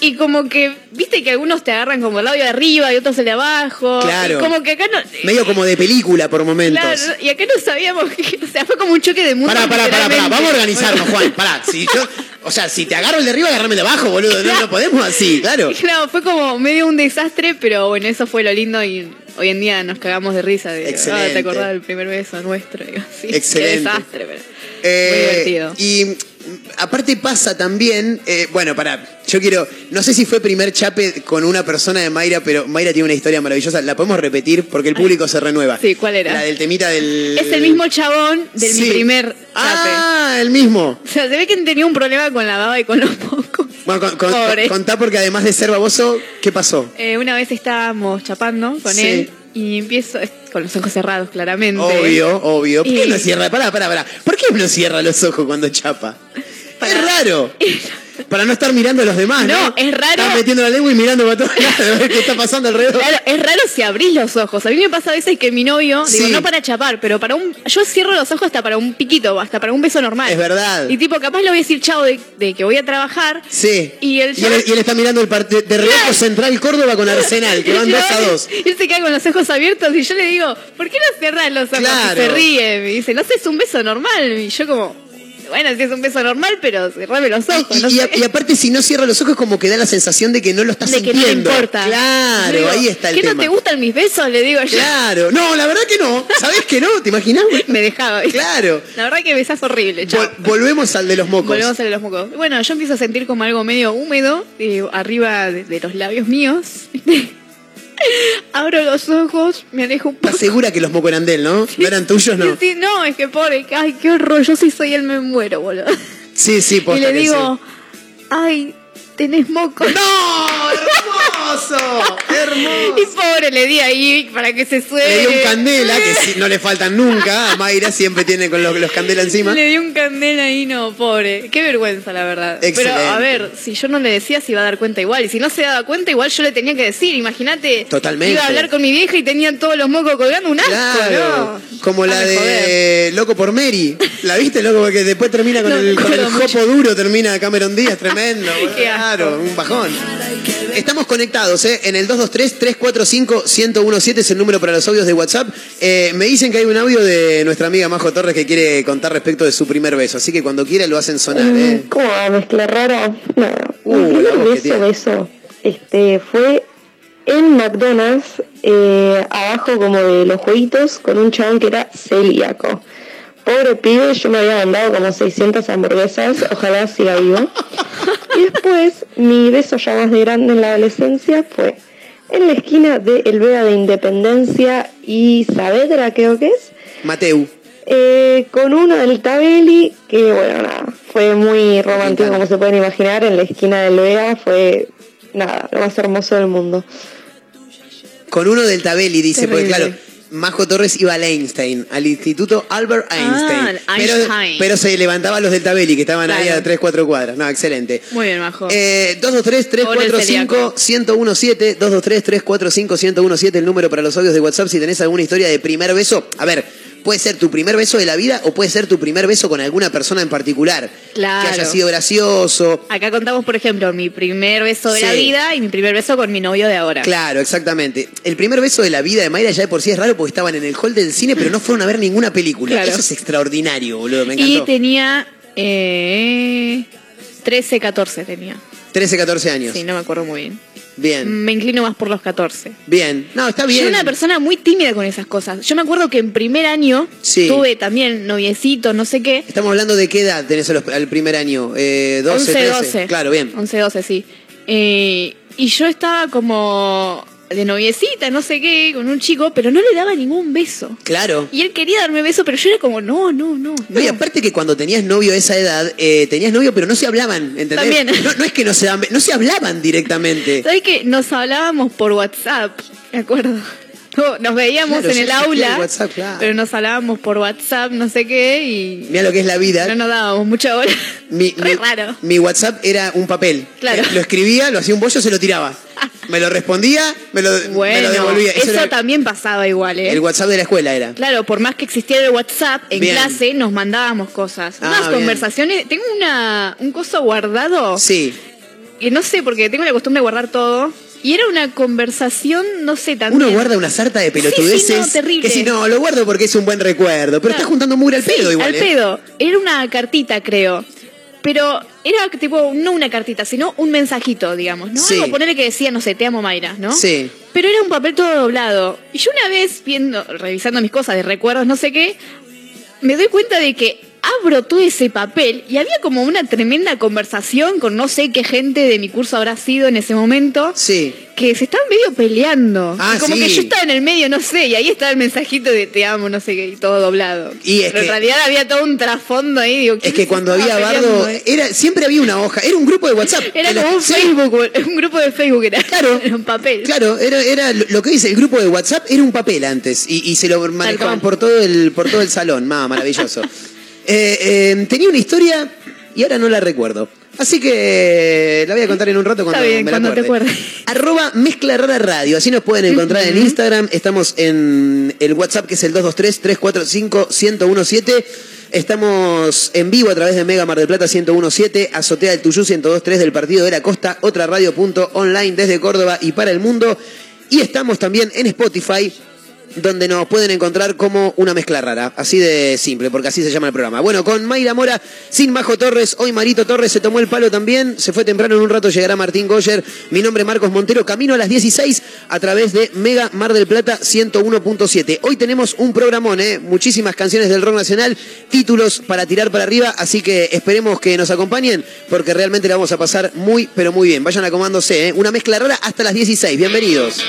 Y como que, viste que algunos te agarran como el labio de arriba y otros el de abajo. Claro. Y como que acá no. Medio como de película por momentos. Claro, y acá no sabíamos que, o sea, fue como un choque de mundo. Pará, pará, pará, pará, vamos a organizarnos, Juan. Pará, si yo, o sea, si te agarro el de arriba, agarrame el de abajo, boludo. No, no podemos así, claro. *laughs* Claro, fue como medio un desastre, pero bueno, eso fue lo lindo y hoy en día nos cagamos de risa. De, Excelente. "Ah, ¿Te acordás del primer beso nuestro? *laughs* Excelente. Qué desastre, pero Eh, muy divertido. Y mm, aparte pasa también, eh, bueno, pará, yo quiero, no sé si fue primer chape con una persona de Mayra, pero Mayra tiene una historia maravillosa. La podemos repetir porque el público se renueva. Sí, ¿cuál era? La del temita del. Es el mismo chabón del Sí. mi primer chape. Ah, el mismo. O sea, se ve que tenía un problema con la baba y con los mocos. Bueno, con- con- Pobre. contá porque además de ser baboso, ¿qué pasó? Eh, una vez estábamos chapando con Sí. él y empiezo, con los ojos cerrados claramente. Obvio, obvio. ¿Por qué Y- no cierra? Pará, pará, pará. ¿Por qué no cierra los ojos cuando chapa? Es raro. *laughs* Para no estar mirando a los demás, ¿no? No, es raro. Estás metiendo la lengua y mirando para todos lados, a ver qué está pasando alrededor. Claro, es raro si abrís los ojos. A mí me pasa a veces que mi novio, digo, Sí. no para chapar, pero para un. Yo cierro los ojos hasta para un piquito, hasta para un beso normal. Es verdad. Y tipo, capaz le voy a decir chao de, de que voy a trabajar. Sí. Y el y, él, y él está mirando el partido de Relajo Central Córdoba con Arsenal, que van Y *laughs* yo- 2 a 2. y *laughs* Él se queda con los ojos abiertos y yo le digo, ¿por qué no cerras los ojos? Claro. Y se ríe. Me dice, no sé, es un beso normal. Y yo como, bueno, sí es un beso normal, pero cerrame los ojos. Y, no y- sé. y aparte, si no cierra los ojos, como que da la sensación de que no lo estás de que no sintiendo. importa. Claro, digo, ahí está el ¿Qué tema. no te gustan mis besos? Le digo yo. Claro. No, la verdad que no. ¿Sabés que no? ¿Te imaginas? *laughs* Me dejaba. Claro. La verdad que besás horrible, chao. Vol- volvemos al de los mocos. Volvemos a los mocos. Bueno, yo empiezo a sentir como algo medio húmedo eh, arriba de, de los labios míos. *laughs* Abro los ojos, me alejo un poco. ¿Estás segura que los mocos eran de él, no? ¿No eran tuyos, no? Sí, no, es que pobre, ay, qué horror, yo sí soy él, me muero, boludo. Sí, sí, Y posta le digo, ay, tenés mocos. ¡No! ¡Hermoso! ¡Hermoso! Y pobre, le di ahí para que se suene. Le dio un candela, que no le faltan nunca. A Mayra siempre tiene con los, los candela encima. Le di un candela ahí, no, pobre. Qué vergüenza, la verdad. Excelente. Pero, a ver, si yo no le decía, se iba a dar cuenta igual. Y si no se daba cuenta, igual yo le tenía que decir. Imagínate. Totalmente. Iba a hablar con mi vieja y tenían todos los mocos colgando un asco, Claro, ¿no? como la de joder. Loco por Mary. ¿La viste, Loco? Porque después termina con No, el, con el acuerdo jopo duro, termina Cameron Díaz, tremendo. *laughs* boludo. Qué asco. Claro, un bajón. Estamos conectados, ¿eh? En el 223-345-1017 es el número para los audios de WhatsApp. Eh, me dicen que hay un audio de nuestra amiga Majo Torres que quiere contar respecto de su primer beso. Así que cuando quiera lo hacen sonar, ¿eh? Mm, ¿Cómo va? Mezcla rara. No, Uh, mi primer beso, beso, este, fue en McDonald's, eh, abajo como de los jueguitos, con un chabón que era celíaco. Pobre pibe, yo me había mandado como 600 hamburguesas, ojalá siga vivo. Y después, mi beso ya más de grande en la adolescencia fue en la esquina de El Vega de Independencia y Saavedra, creo que es. Mateu. Eh, con uno del Tabeli, que bueno, nada, fue muy romántico como se pueden imaginar, en la esquina del Vega fue, nada, lo más hermoso del mundo. Con uno del Tabeli, dice, porque Terrible. claro, Majo Torres iba al Einstein, al Instituto Albert Einstein. Ah, pero, Einstein. pero se levantaban los del Tabeli, que estaban ahí Claro. a 3, 4 cuadras. No, excelente. Muy bien, Majo. Eh, 223-345-1017, 223-345-1017, el número para los audios de WhatsApp. Si tenés alguna historia de primer beso, a ver, puede ser tu primer beso de la vida o puede ser tu primer beso con alguna persona en particular. Claro. Que haya sido gracioso. Acá contamos, por ejemplo, mi primer beso de la vida y mi primer beso con mi novio de ahora. Claro, exactamente. El primer beso de la vida de Mayra ya de por sí es raro porque estaban en el hall del cine, pero no fueron a ver ninguna película. Claro. Eso es extraordinario, boludo. Me y encantó. tenía eh, 13, 14 tenía. 13, 14 años. Sí, no me acuerdo muy bien. Bien, Me inclino más por los 14. bien. No, está Yo bien. era una persona muy tímida con esas cosas. Yo me acuerdo que en primer año Sí. tuve también noviecitos, no sé qué. Estamos hablando de qué edad tenés los- al primer año. Eh, 12, 11, 13. 12. Claro, bien. 11, 12, sí. Eh, y yo estaba como de noviecita, no sé qué, con un chico, pero no le daba ningún beso. Claro. Y él quería darme beso, pero yo era como, no, no, no. No, y aparte que cuando tenías novio a esa edad, eh, tenías novio, pero no se hablaban, ¿entendés? También. No, no es que no se, no se hablaban directamente. *laughs* ¿Sabes que Nos hablábamos por WhatsApp, me acuerdo. *laughs* No, Nos veíamos Claro, en el aula, el WhatsApp, claro. pero nos hablábamos por WhatsApp, no sé qué, y Mira lo que es la vida. no nos dábamos mucha hora. *laughs* Mi, raro. mi WhatsApp era un papel. Claro. Lo escribía, lo hacía un bollo, se lo tiraba. *laughs* Me lo respondía, me lo, me lo Bueno, devolvía. Ese eso era también pasaba igual, ¿eh? el WhatsApp de la escuela era. Claro, por más que existiera el WhatsApp, en Bien. clase nos mandábamos cosas. Ah, Unas bien. conversaciones. Tengo una, un coso guardado. Sí. Que no sé, porque tengo la costumbre de guardar todo. Y era una conversación, no sé, también. Uno guarda una sarta de pelotudeces. Sí, sí, no, terrible. Que si no, lo guardo porque es un buen recuerdo. Pero Claro. está juntando mugre al Sí, pedo igual. Al ¿eh? pedo. Era una cartita, creo. Pero era tipo, no una cartita, sino un mensajito, digamos, ¿no? Algo ponerle que decía, no sé, te amo Mayra, ¿no? Sí. Pero era un papel todo doblado. Y yo una vez viendo, revisando mis cosas de recuerdos, no sé qué, me doy cuenta de que abro todo ese papel y había como una tremenda conversación con no sé qué gente de mi curso habrá sido en ese momento. Sí. Que se estaban medio peleando. Ah, como sí. que yo estaba en el medio, no sé, y ahí estaba el mensajito de te amo, no sé qué, y todo doblado. Y Pero en realidad había todo un trasfondo ahí, digo, Es ¿quién que cuando había bardo, eh? era, siempre había una hoja, era un grupo de WhatsApp. *laughs* Era como la- un sí, Facebook, un grupo de Facebook era. Claro. *laughs* Era un papel. Claro, era, era lo que dice el grupo de WhatsApp era un papel antes y, y se lo manejaban por todo el por todo el salón, más maravilloso. *laughs* Eh, eh, tenía una historia y ahora no la recuerdo. Así que la voy a contar en un rato cuando Está bien, me la cuando te acuerde. acuerdes. Arroba Mezcla Rara Radio. Así nos pueden encontrar en Instagram. Estamos en el WhatsApp que es el 223-345-1017. Estamos en vivo a través de Mega Mar del Plata 1017, Azotea del Tuyú 1023 del Partido de la Costa, otra radio.online desde Córdoba y para el mundo. Y estamos también en Spotify donde nos pueden encontrar como una mezcla rara, así de simple, porque así se llama el programa. Bueno, con Mayra Mora, sin Majo Torres, hoy Marito Torres se tomó el palo también, se fue temprano, en un rato llegará Martín Goyer, mi nombre es Marcos Montero, camino a las 16 a través de Mega Mar del Plata 101.7. Hoy tenemos un programón, ¿eh? muchísimas canciones del rock nacional, títulos para tirar para arriba, así que esperemos que nos acompañen, porque realmente la vamos a pasar muy, pero muy bien. Vayan acomodándose, ¿eh? una mezcla rara hasta las 16, bienvenidos.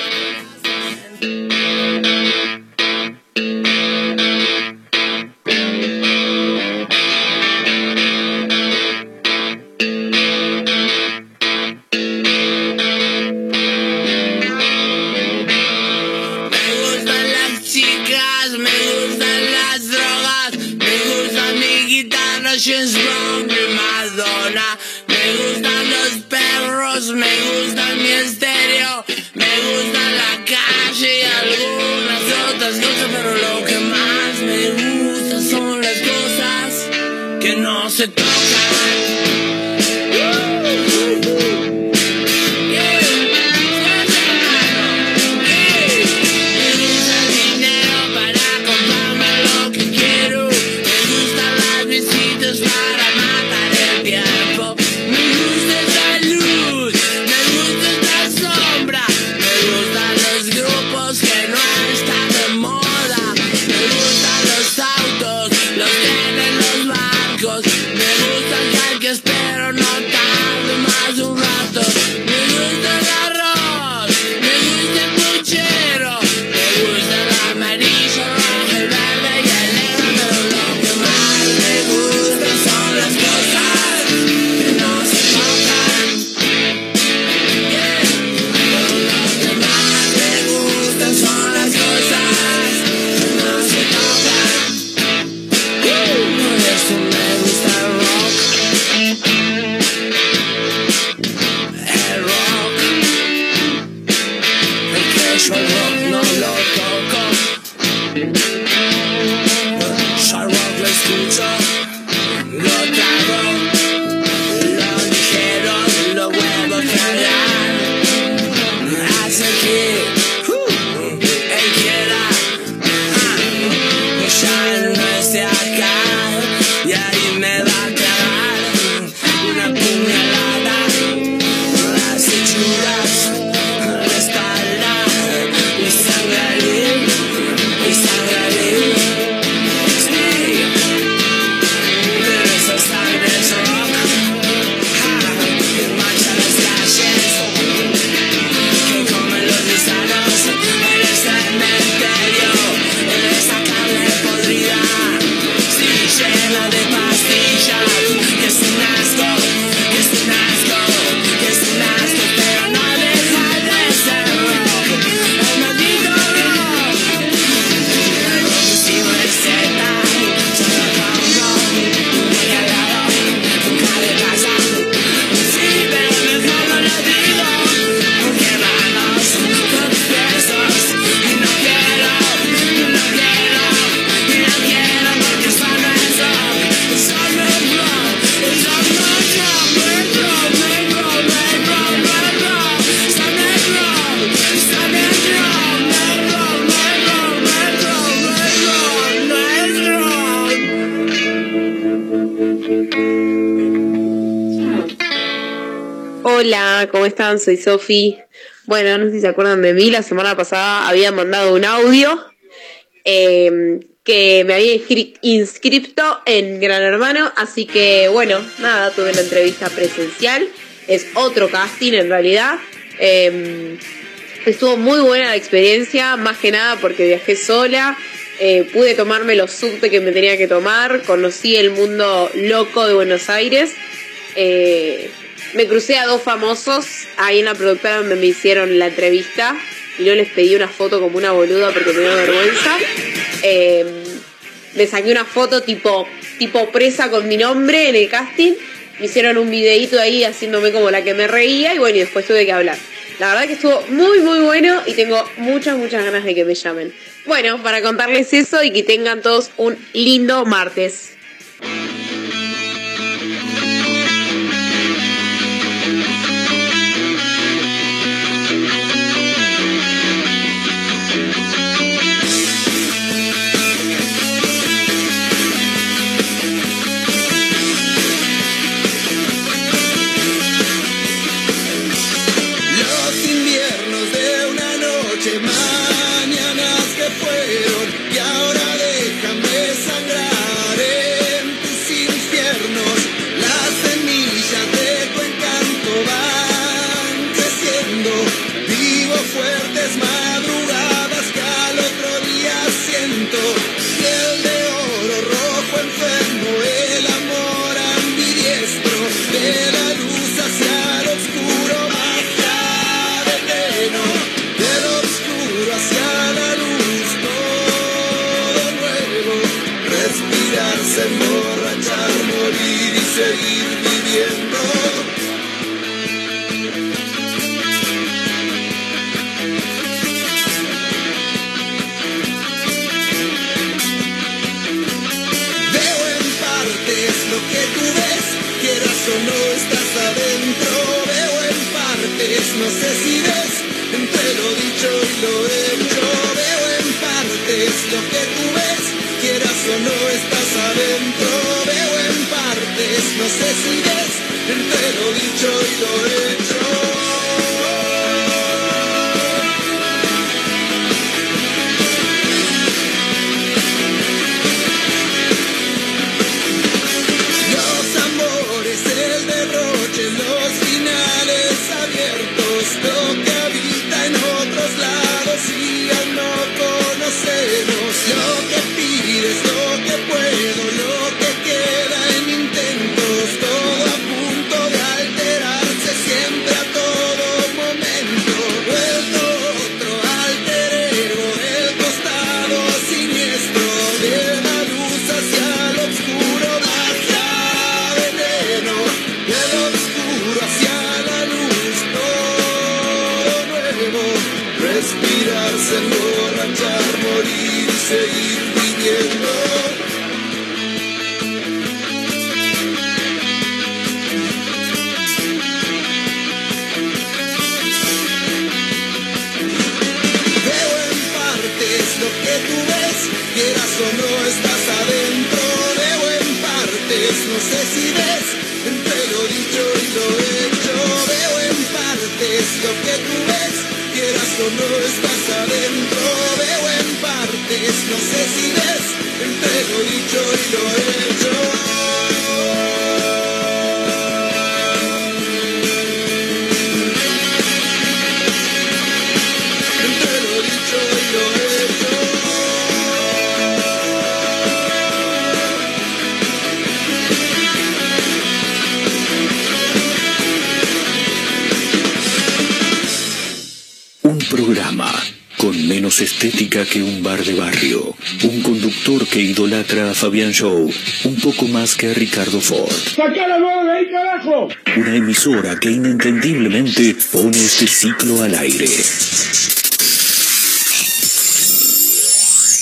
soy Sofi. Bueno, no sé si se acuerdan de mí, la semana pasada había mandado un audio em, que me había inscrito en Gran Hermano, así que bueno, nada, tuve la entrevista presencial, es otro casting en realidad. Em, estuvo muy buena la experiencia, más que nada porque viajé sola, eh, pude tomarme los subte que me tenía que tomar, conocí el mundo loco de Buenos Aires. Eh, me crucé a dos famosos, ahí en la productora donde me hicieron la entrevista y no les pedí una foto como una boluda porque me dio vergüenza. Eh, me saqué una foto tipo, tipo presa con mi nombre en el casting. Me hicieron un videíto ahí haciéndome como la que me reía y bueno, y después tuve que hablar. La verdad que estuvo muy, muy bueno y tengo muchas, muchas ganas de que me llamen. Bueno, para contarles eso y que tengan todos un lindo martes. necesidad, entre lo dicho y lo hecho. solo estás adentro de o en partes, no sé si ves entre lo dicho y lo hecho, veo en partes lo que tú ves, quieras o no estás adentro, veo en partes, no sé si ves entre lo dicho y lo hecho. Menos estética que un bar de barrio. Un conductor que idolatra a Fabián Show un poco más que a Ricardo Ford. ¡Sacá la mano de ahí, carajo! Una emisora que inentendiblemente pone este ciclo al aire.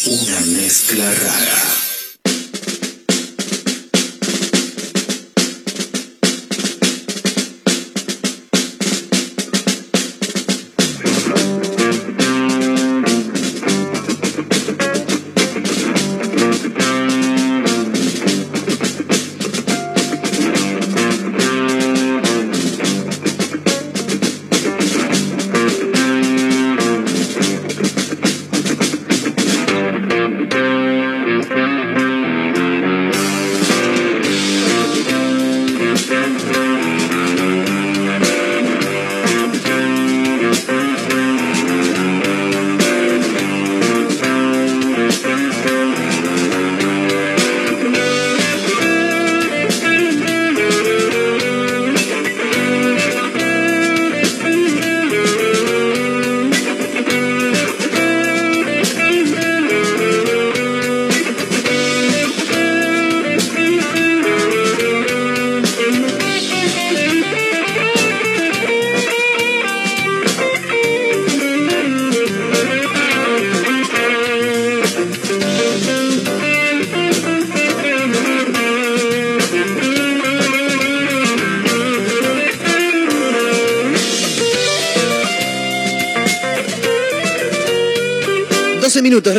Una mezcla rara.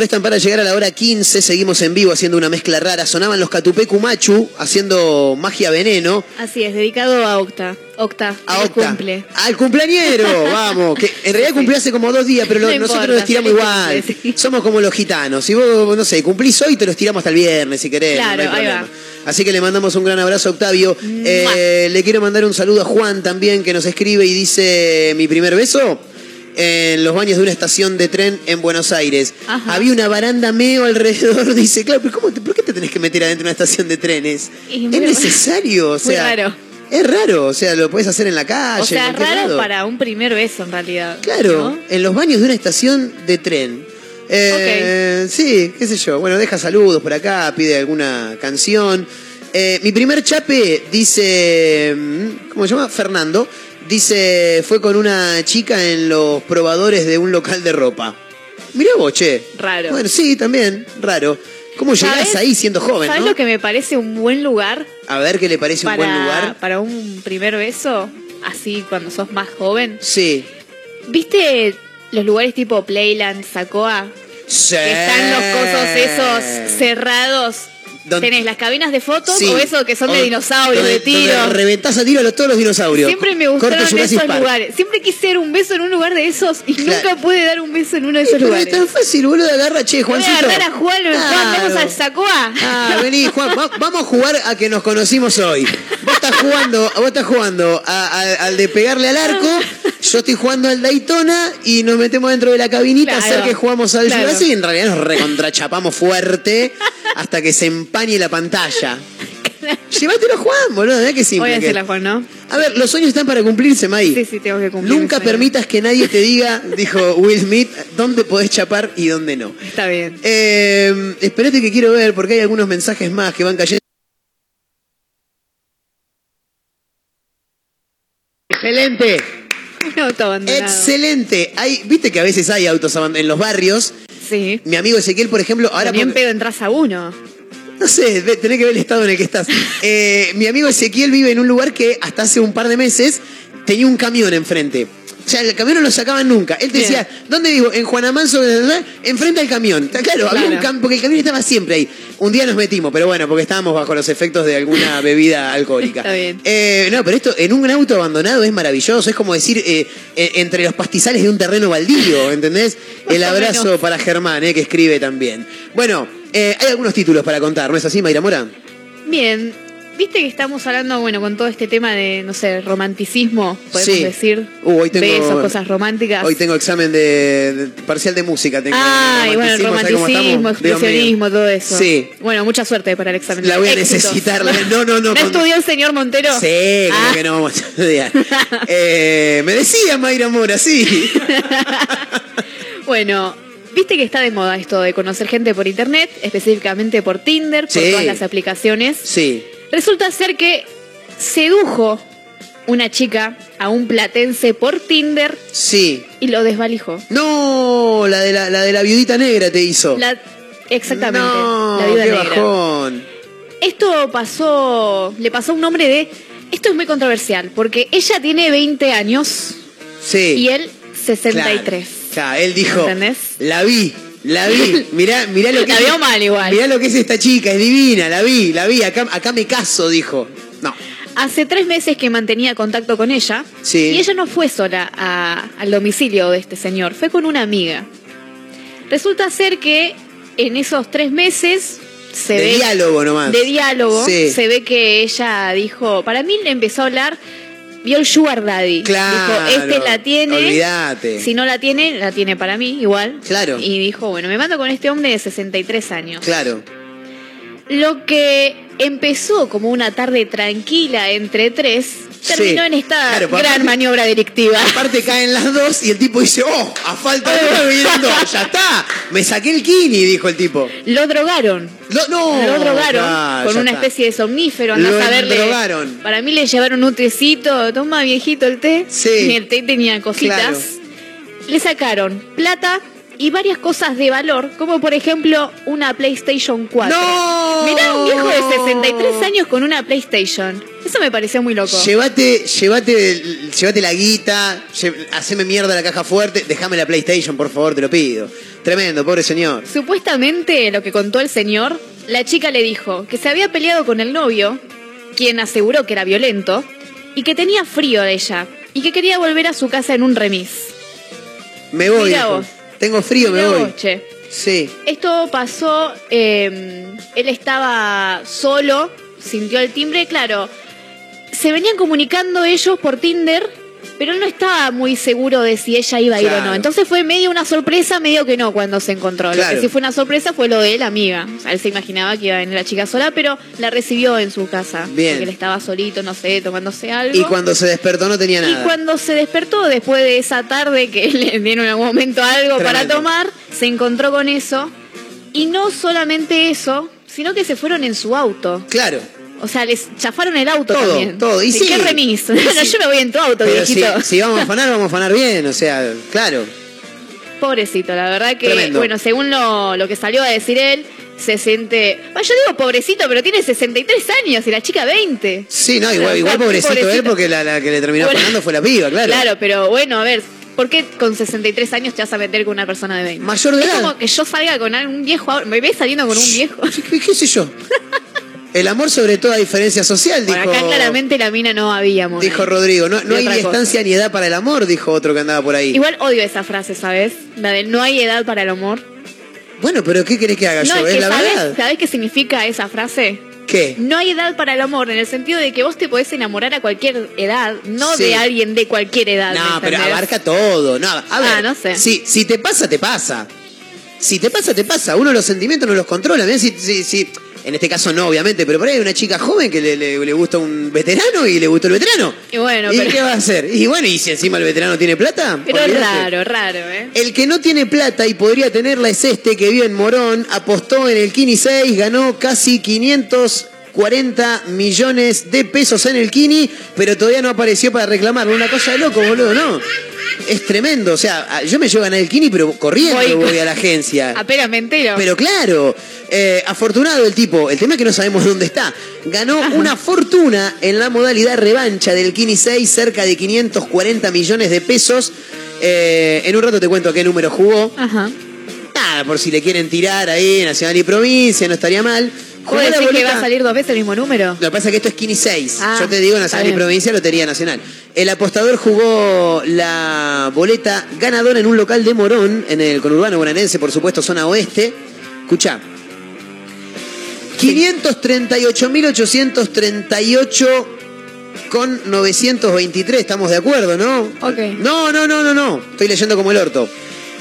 Restan para llegar a la hora 15. Seguimos en vivo haciendo una mezcla rara. Sonaban los Catupecu Machu haciendo magia veneno. Así es, dedicado a Octa. Octa, A Octa. cumple. Al cumpleañero, *laughs* vamos. Que en realidad cumplió hace como dos días, pero lo- No nosotros importa, nos tiramos feliz igual. cumple, Somos como los gitanos. Si vos, no sé, cumplís hoy, te los tiramos hasta el viernes si querés. Claro, no hay ahí va. Así que le mandamos un gran abrazo a Octavio. Eh, le quiero mandar un saludo a Juan también, que nos escribe y dice: Mi primer beso. En los baños de una estación de tren en Buenos Aires. Ajá. Había una baranda meo alrededor. *laughs* Dice, claro, pero ¿cómo te- ¿por qué te tenés que meter adentro de una estación de trenes? Es necesario, o muy sea. raro. Es raro, o sea, lo puedes hacer en la calle. O sea, en cualquier raro lado. para un primer beso en realidad. Claro, ¿no? en los baños de una estación de tren. Eh, Sí, qué sé yo. Bueno, deja saludos por acá, pide alguna canción. Eh, mi primer chape dice, mm, ¿cómo se llama? Fernando. Dice, fue con una chica en los probadores de un local de ropa. Mirá vos, che. Raro. Bueno, sí, también, raro. ¿Cómo llegás ahí siendo joven, ¿Sabes no? lo que me parece un buen lugar A ver qué le parece para, un buen lugar. para un primer beso? Así cuando sos más joven. Sí. ¿Viste los lugares tipo Playland, Sacoa? Sí. Que están los cosos esos cerrados. Tenés las cabinas de fotos Sí. o esos que son de O- dinosaurios, donde- de tiro. reventás a tiro a los- todos los dinosaurios. Siempre me gustaron esos lugares. Siempre quise dar un beso en un lugar de esos y Claro. nunca pude dar un beso en uno de esos Pero lugares. es tan fácil, boludo, agarra, che, Voy a Juancito. agarrar a Juan, Juan, vamos al Sacoa. Ah, vení, Juan, va- vamos a jugar a que nos conocimos hoy. Vos estás jugando, vos estás jugando a- a- al de pegarle al arco, yo estoy jugando al Daytona y nos metemos dentro de la cabinita a Claro. hacer que jugamos al Claro. Jurassic y en realidad nos recontrachapamos fuerte hasta que se empañe la pantalla. *laughs* Llévatelo, Juan, boludo, mirá que simple. Voy a hacerla, Juan, ¿no? A ver, los sueños están para cumplirse, May. Sí, sí, tengo que cumplir. Nunca permitas que nadie te diga, dijo Will Smith, dónde podés chapar y dónde no. Está bien. Eh, espérate que quiero ver porque hay algunos mensajes más que van cayendo. Excelente, *laughs* Un auto abandonado. excelente. Hay, Viste que a veces hay autos en los barrios. Sí. Mi amigo Ezequiel, por ejemplo, ahora También por- pedo entras a uno. No sé, tenés que ver el estado en el que estás. Eh, mi amigo Ezequiel vive en un lugar que hasta hace un par de meses tenía un camión enfrente. O sea, el camión no lo sacaban nunca. Él te Bien. decía, ¿dónde vivo? En Juan Amanso, enfrente al camión. Claro, había un Claro. cam- porque el camión estaba siempre ahí. Un día nos metimos, pero bueno, porque estábamos bajo los efectos de alguna *laughs* bebida alcohólica. Está bien. Eh, no, pero esto en un auto abandonado es maravilloso. Es como decir, eh, eh, entre los pastizales de un terreno baldío, ¿entendés? El abrazo para Germán, que escribe también. Bueno, eh, hay algunos títulos para contar, ¿no es así, Mayra Mora? Bien, viste que estamos hablando, bueno, con todo este tema de, no sé, romanticismo, podemos Sí. decir. Uh, hoy tengo- Besos, cosas románticas. Hoy tengo examen de, de- parcial de música. Tengo Ah, y bueno, el ¿sabés cómo romanticismo, expresionismo, todo eso. Sí. Bueno, mucha suerte para el examen. La voy a Éxitos. necesitar. la voy a- No, no, no. ¿No con- estudió el señor Montero? Sí, creo Ah. que no vamos a estudiar. *laughs* Eh, me decía Mayra Mora, sí. *laughs* Bueno, viste que está de moda esto de conocer gente por internet, específicamente por Tinder, por Sí. todas las aplicaciones. Sí. Resulta ser que sedujo una chica a un platense por Tinder Sí. y lo desvalijó. No, la de la, la de la viudita negra te hizo. La- exactamente, no, la viuda qué negra. bajón. Esto pasó, le pasó un hombre de... Esto es muy controversial, porque ella tiene 20 años Sí. y él 63. Claro, claro, él dijo, ¿Entendés? la vi, la vi. Mirá, mirá lo *laughs* que La es- vio mal igual. Mirá lo que es esta chica, es divina, la vi, la vi. Acá, acá me caso, dijo. No. Hace tres meses que mantenía contacto con ella Sí. y ella no fue sola a- al domicilio de este señor, fue con una amiga. Resulta ser que en esos tres meses se de ve diálogo nomás. de diálogo Sí. se ve que ella dijo, para mí le empezó a hablar, vio el sugar daddy, Claro. dijo este la tiene, Olvídate. si no la tiene la tiene para mí igual, Claro. y dijo bueno me mando con este hombre de 63 años. Claro. Lo que empezó como una tarde tranquila entre tres, terminó Sí. en esta Claro, gran aparte- maniobra delictiva. Aparte caen las dos y el tipo dice, oh, a falta de dos, ya está. Me saqué el kini, dijo el tipo. Lo drogaron. Lo, no, lo drogaron con una está. especie de somnífero, anda Lo a saberle. drogaron. Para mí le llevaron un tecito, toma viejito el té. Sí. Y el té tenía cositas. Claro. Le sacaron plata y varias cosas de valor, como por ejemplo una PlayStation 4. ¡No! Mirá un viejo de 63 años con una PlayStation. Eso me pareció muy loco. Llévate, llévate, llévate la guita, lle- haceme mierda la caja fuerte, déjame la PlayStation, por favor, te lo pido. Tremendo, pobre señor. Supuestamente, lo que contó el señor, la chica le dijo que se había peleado con el novio, quien aseguró que era violento, y que tenía frío de ella, y que quería volver a su casa en un remis. Me voy. Mirá dijo. vos. Tengo frío, me voy. vos, che. Sí. Esto pasó, eh, él estaba solo, sintió el timbre, claro. Se venían comunicando ellos por Tinder, pero él no estaba muy seguro de si ella iba a ir o no. Entonces fue medio una sorpresa, medio que no cuando se encontró. Lo Claro. que sí fue una sorpresa fue lo de la amiga. O sea, él se imaginaba que iba a venir la chica sola, pero la recibió en su casa. Bien. Porque él estaba solito, no sé, tomándose algo. Y cuando se despertó no tenía Y nada. cuando se despertó después de esa tarde que *laughs* le dieron en algún momento algo para tomar, se encontró con eso. Y no solamente eso, sino que se fueron en su auto. Claro. O sea, les chafaron el auto Todo, también. todo. Y *laughs* ¿Y sí. qué remis? Sí. yo me voy en tu auto, Pero viejito. si vamos a afanar, vamos a afanar bien, o sea, claro. Pobrecito, la verdad que, Tremendo. bueno, según lo, lo que salió a decir él, se siente. Ah, yo digo pobrecito, pero tiene 63 años y la chica 20. Sí, no, igual, pobrecito, él pobrecito. porque la, la que le terminó Bueno. afanando fue la piba, claro. Claro, pero bueno, a ver, ¿por qué con 63 años te vas a meter con una persona de 20? Mayor de es edad. como que yo salga con un viejo, ahora- me ves saliendo con un viejo. ¿Qué, qué sé yo? *laughs* El amor sobre toda diferencia social, Bueno, dijo, acá claramente la mina no había amor. dijo Rodrigo. No, no hay ni estancia ni edad para el amor, dijo otro que andaba por ahí. Igual odio esa frase, ¿sabes? La de no hay edad para el amor. Bueno, pero ¿qué querés que haga No, yo? es que la ¿sabes, verdad. ¿sabes qué significa esa frase? ¿Qué? No hay edad para el amor, en el sentido de que vos te podés enamorar a cualquier edad, no Sí. de alguien de cualquier edad. ¿me No, pero abarca todo. No, a ver, Ah, no sé. Si, si te pasa, te pasa. Si te pasa, te pasa. Uno los sentimientos no los controla. Si, si- si- en este caso no, obviamente, pero por ahí hay una chica joven que le, le- le gusta un veterano y le gustó el veterano. Y bueno, ¿Y pero, qué va a hacer? Y bueno, y si encima el veterano tiene plata. pero es olvídate. raro, raro, ¿eh? El que no tiene plata y podría tenerla es este que vive en Morón, apostó en el Kini 6, ganó casi 540 millones de pesos en el Kini, pero todavía no apareció para reclamarlo. Una cosa de loco, boludo, ¿no? Es tremendo. O sea, yo me llevo a ganar el Kini, pero corriendo Voy- voy, a la agencia. *laughs* Apenas me entero. Pero claro, eh, afortunado el tipo. El tema es que no sabemos dónde está. Ganó una fortuna en la modalidad revancha del Kini 6, cerca de 540 millones de pesos. Eh, en un rato te cuento a qué número jugó. Ajá. Nada, por si le quieren tirar ahí, Nacional y Provincia, no estaría mal. Jugó ¿Puede la decir que va a salir dos veces el mismo número? Lo que pasa es que esto es Kini 6. Ah, Yo te digo Nacional y. Provincia, Lotería Nacional. El apostador jugó la boleta ganadora en un local de Morón, en el conurbano bonaerense, por supuesto, zona oeste. Escucha. 538.838 con 923, estamos de acuerdo, ¿no? Ok. No, no, no, no, no. Estoy leyendo como el orto.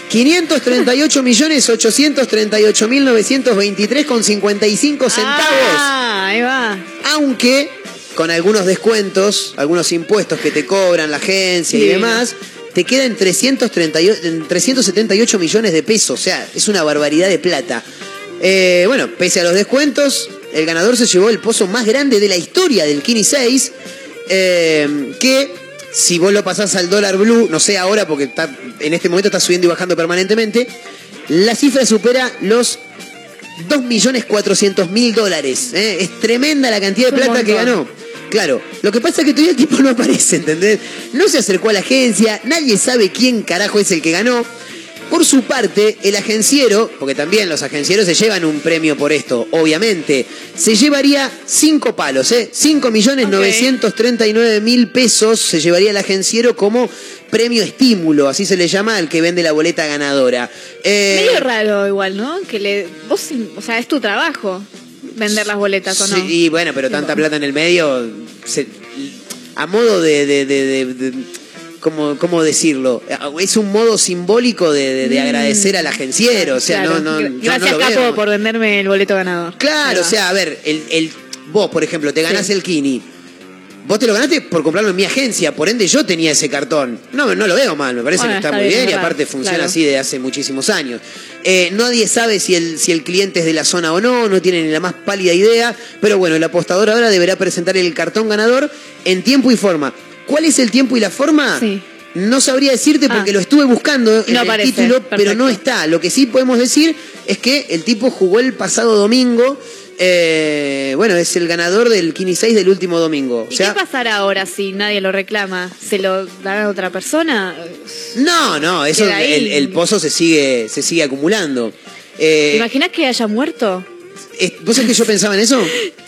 538 millones 838 mil 923 con 55 centavos. Ah, ahí va. Aunque con algunos descuentos, algunos impuestos que te cobran la agencia y demás, te queda en 338, en 378 millones de pesos. O sea, es una barbaridad de plata. Eh, bueno, pese a los descuentos, el ganador se llevó el pozo más grande de la historia del Kini 6, eh, que si vos lo pasás al dólar blue, no sé ahora porque está, en este momento está subiendo y bajando permanentemente, la cifra supera los 2.400.000 dólares. ¿eh? Es tremenda la cantidad de plata que ganó. Claro, lo que pasa es que todavía el tipo *laughs* no aparece, ¿entendés? No se acercó a la agencia, nadie sabe quién carajo es el que ganó. Por su parte, el agenciero, porque también los agencieros se llevan un premio por esto, obviamente, se llevaría cinco palos, ¿eh? 5 millones 939 mil pesos se llevaría el agenciero como premio estímulo, así se le llama al que vende la boleta ganadora. Eh, Medio raro igual, ¿no? Que le vos, o sea, es tu trabajo vender las boletas o no. Sí, y bueno, pero tanta plata en el medio, se- a modo de, de- de- de- de- ¿cómo, decirlo? Es un modo simbólico de, de- de Mm. agradecer al agenciero, o sea, Claro. no, no, Gracias, no Capo, veo. por venderme el boleto ganador. Claro, o sea, a ver, el, el- vos, por ejemplo, te ganás Sí. el Kini. Vos te lo ganaste por comprarlo en mi agencia, por ende yo tenía ese cartón. No, no lo veo mal, me parece Bueno, que está, está muy bien, bien, y aparte funciona claro. así de hace muchísimos años. Eh, nadie sabe si el, si el cliente es de la zona o no, no tienen ni la más pálida idea, pero bueno, el apostador ahora deberá presentar el cartón ganador en tiempo y forma. ¿Cuál es el tiempo y la forma? Sí. No sabría decirte porque Ah. lo estuve buscando en No el título, pero no está. Lo que sí podemos decir es que el tipo jugó el pasado domingo. eh, bueno, es el ganador del Kini 6 del último domingo. O ¿Y sea, qué pasará ahora si nadie lo reclama? ¿Se lo dará a otra persona? no, no, eso el, el pozo se sigue, se sigue acumulando. ¿Te Eh, imaginas que haya muerto? es- ¿Vos sabés que yo pensaba en eso? *laughs*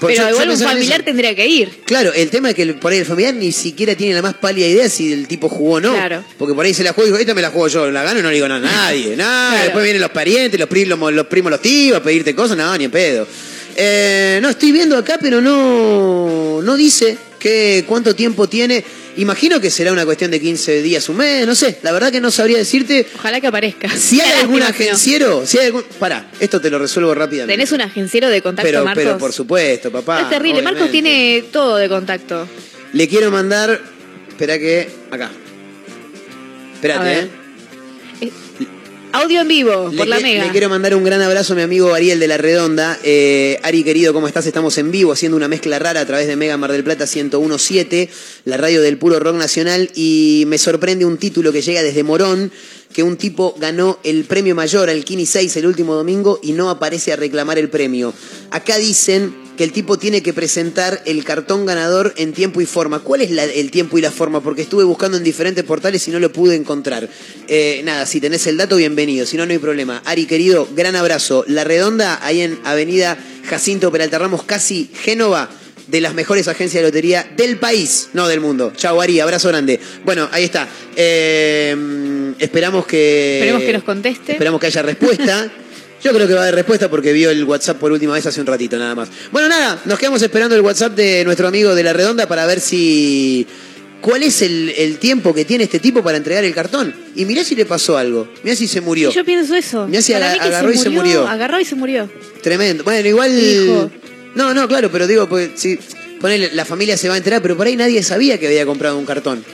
Pero yo- yo igual un familiar tendría que ir. Claro, el tema es que por ahí el familiar ni siquiera tiene la más pálida idea si el tipo jugó o no. Claro. Porque por ahí se la juega y dijo, esta me la juego yo, la gano y no le digo nada a nadie. *laughs* Nada, Claro. después vienen los parientes, los primos, los primos, los tíos a pedirte cosas, no, ni en pedo. Eh, no, estoy viendo acá, pero no, no dice que, cuánto tiempo tiene. Imagino que será una cuestión de 15 días, un mes, no sé. La verdad que no sabría decirte. Ojalá que aparezca. Si hay *laughs* algún agenciero, si hay algún. Pará, esto te lo resuelvo rápidamente. ¿Tenés un agenciero de contacto, pero, Marcos? pero por supuesto, papá. es terrible. Marcos tiene todo de contacto. Le quiero mandar. Espera que. Acá. Espérate, eh. Audio en vivo, Le, por la mega. le quiero mandar un gran abrazo a mi amigo Ariel de la Redonda. Eh, Ari, querido, ¿cómo estás? Estamos en vivo haciendo una mezcla rara a través de Mega Mar del Plata 1017, la radio del puro rock nacional. Y me sorprende un título que llega desde Morón, que un tipo ganó el premio mayor al Kini 6 el último domingo y no aparece a reclamar el premio. Acá dicen que el tipo tiene que presentar el cartón ganador en tiempo y forma. ¿Cuál es el tiempo y la forma? Porque estuve buscando en diferentes portales y no lo pude encontrar. Eh, nada, si tenés el dato, bienvenido. Si no, no hay problema. Ari, querido, gran abrazo. La Redonda, ahí en Avenida Jacinto Peralta Ramos, casi Génova, de las mejores agencias de lotería del país, no del mundo. Chau, Ari, abrazo grande. Bueno, ahí está. Eh, esperamos que... Esperemos que nos conteste. Esperamos que haya respuesta. *laughs* Yo creo que va a haber respuesta porque vio el WhatsApp por última vez hace un ratito nada más. Bueno, nada, nos quedamos esperando el WhatsApp de nuestro amigo de la Redonda para ver si... ¿Cuál es el, el tiempo que tiene este tipo para entregar el cartón? Y mirá si le pasó algo. Mirá si se murió. Yo pienso eso. Mirá si Para aga- mí que agarró y se murió. Agarró y se murió. Tremendo. Bueno, igual... Hijo. No, no, claro, pero digo, pues, si ponele, la familia se va a enterar, pero por ahí nadie sabía que había comprado un cartón.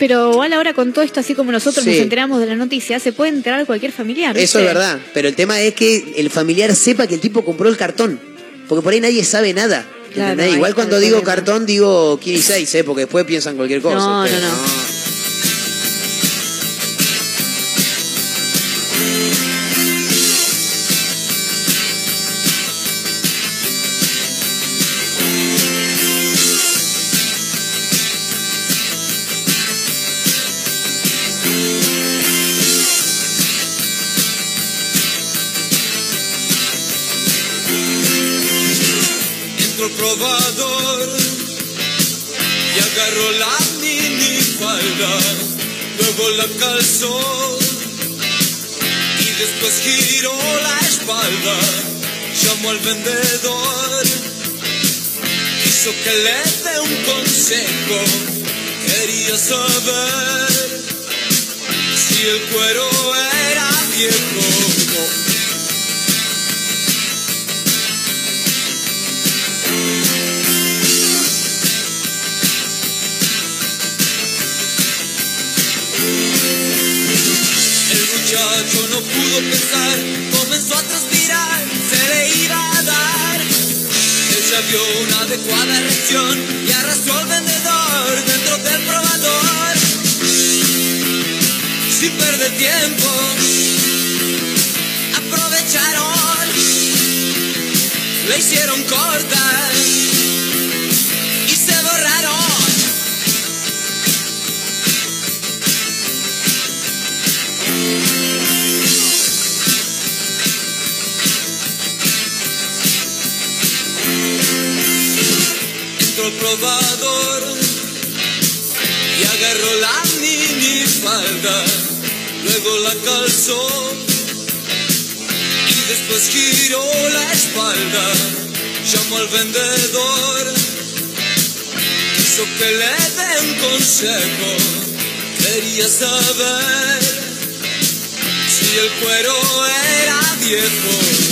Pero igual ahora con todo esto, así como nosotros Sí. nos enteramos de la noticia, se puede enterar cualquier familiar. Eso es verdad, pero el tema es que el familiar sepa que el tipo compró el cartón. Porque por ahí nadie sabe nada. Igual cuando digo problema. cartón, digo Kini 6, ¿eh? porque después piensan cualquier cosa. No, no, no. La calzó y después giró la espalda, llamó al vendedor, hizo que le dé un consejo, quería saber si el cuero era viejo. Muchacho no pudo pensar, comenzó a transpirar, se le iba a dar. Ella vio una adecuada reacción y arrastró al vendedor dentro del probador. Sin perder tiempo, aprovecharon, le hicieron cortar y agarró la mini falda, luego la calzó y después giró la espalda, llamó al vendedor, quiso que le dé un consejo, quería saber si el cuero era viejo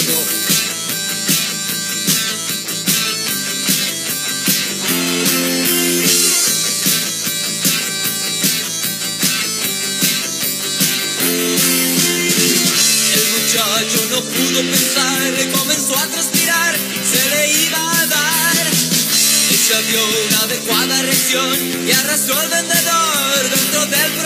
comenzó a transpirar, se le iba a dar. Ella vio una adecuada reacción y arrastró al vendedor dentro del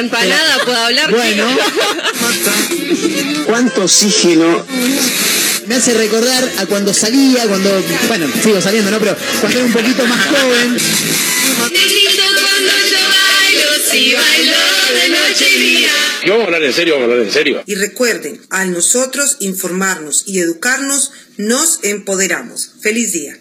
empanada puedo hablar. Bueno. *laughs* ¿Cuánto oxígeno? Me hace recordar a cuando salía, cuando, bueno, sigo saliendo, ¿no? Pero cuando era un poquito más joven. si bailo de noche y día. Y vamos a hablar en serio, vamos a hablar en serio. Y recuerden, al nosotros informarnos y educarnos, nos empoderamos. Feliz día.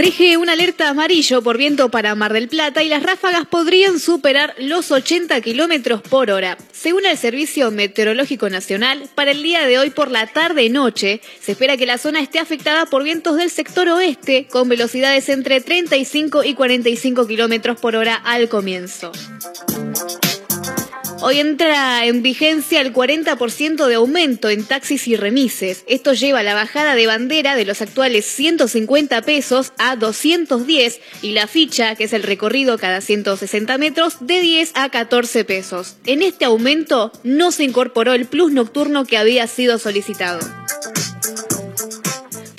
Rige una alerta amarillo por viento para Mar del Plata y las ráfagas podrían superar los 80 kilómetros por hora. Según el Servicio Meteorológico Nacional, para el día de hoy por la tarde-noche se espera que la zona esté afectada por vientos del sector oeste con velocidades entre 35 y 45 kilómetros por hora al comienzo. Hoy entra en vigencia el 40% de aumento en taxis y remises. Esto lleva la bajada de bandera de los actuales 150 pesos a 210 y la ficha, que es el recorrido cada 160 metros, de 10 a 14 pesos. En este aumento no se incorporó el plus nocturno que había sido solicitado.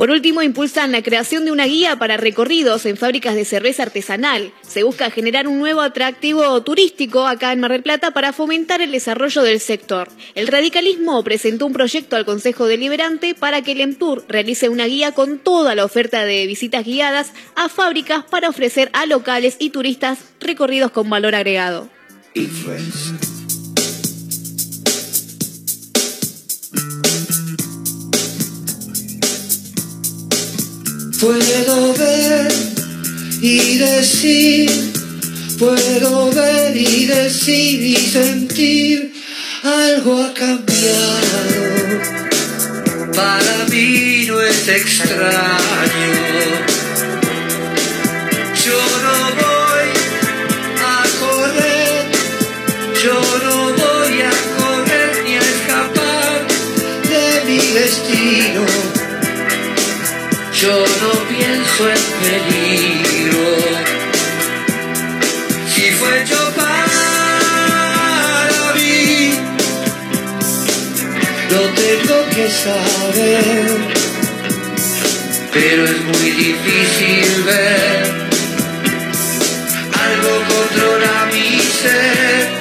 Por último, impulsan la creación de una guía para recorridos en fábricas de cerveza artesanal. Se busca generar un nuevo atractivo turístico acá en Mar del Plata para fomentar el desarrollo del sector. El radicalismo presentó un proyecto al Consejo Deliberante para que el EMTUR realice una guía con toda la oferta de visitas guiadas a fábricas para ofrecer a locales y turistas recorridos con valor agregado. Puedo ver y decir, puedo ver y decir y sentir, algo ha cambiado. Para mí no es extraño. Yo no voy a correr, yo no voy a correr ni a escapar de mi destino. Yo no pienso en peligro. Si fue yo para mí, lo tengo que saber. Pero es muy difícil ver. Algo controla mi ser.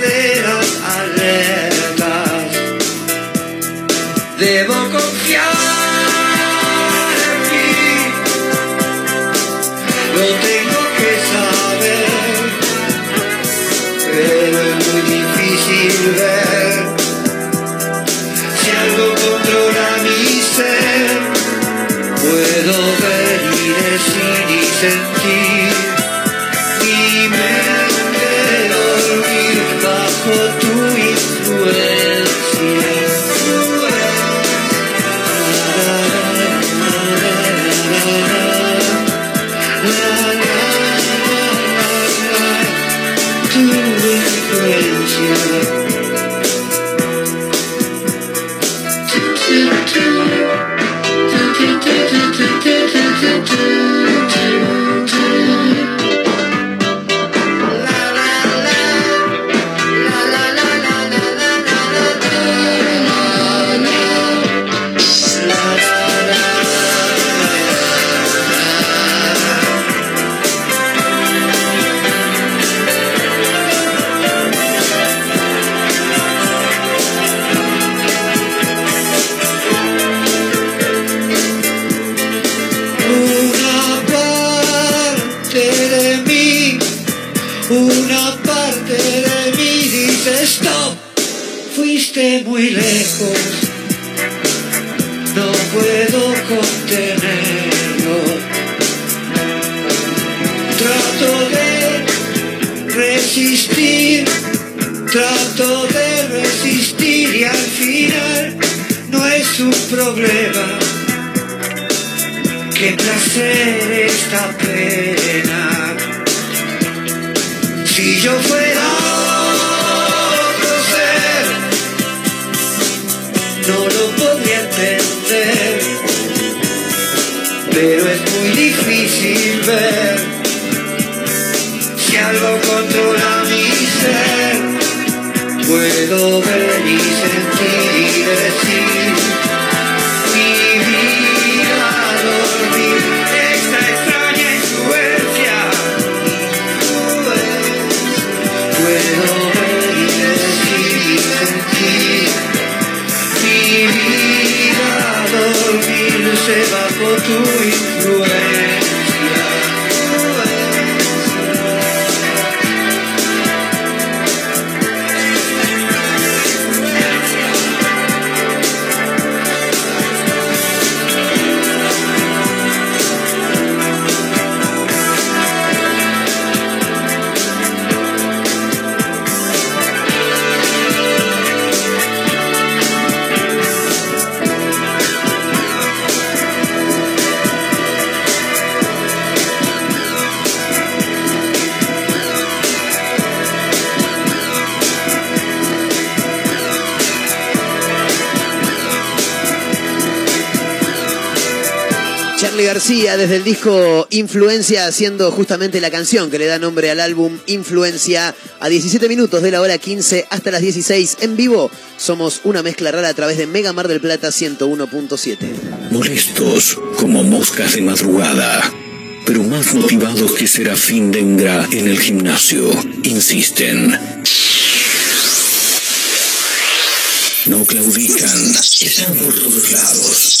dormirse bajo tu desde el disco Influencia haciendo justamente la canción que le da nombre al álbum Influencia a 17 minutos de la hora 15 hasta las 16 en vivo. Somos una mezcla rara a través de Mega Mar del Plata 101.7. Molestos como moscas de madrugada, pero más motivados que Serafín Dengra en el gimnasio, insisten. No claudican, están por todos lados.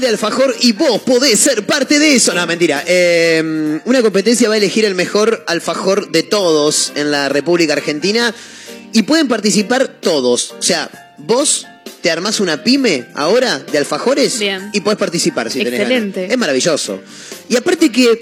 Mundial de Alfajor y vos podés ser parte de eso. No, mentira. Eh, una competencia va a elegir el mejor alfajor de todos en la República Argentina y pueden participar todos. O sea, vos te armás una pyme ahora de alfajores Bien. y podés participar si tenés ganas. Excelente. Es maravilloso. Y aparte que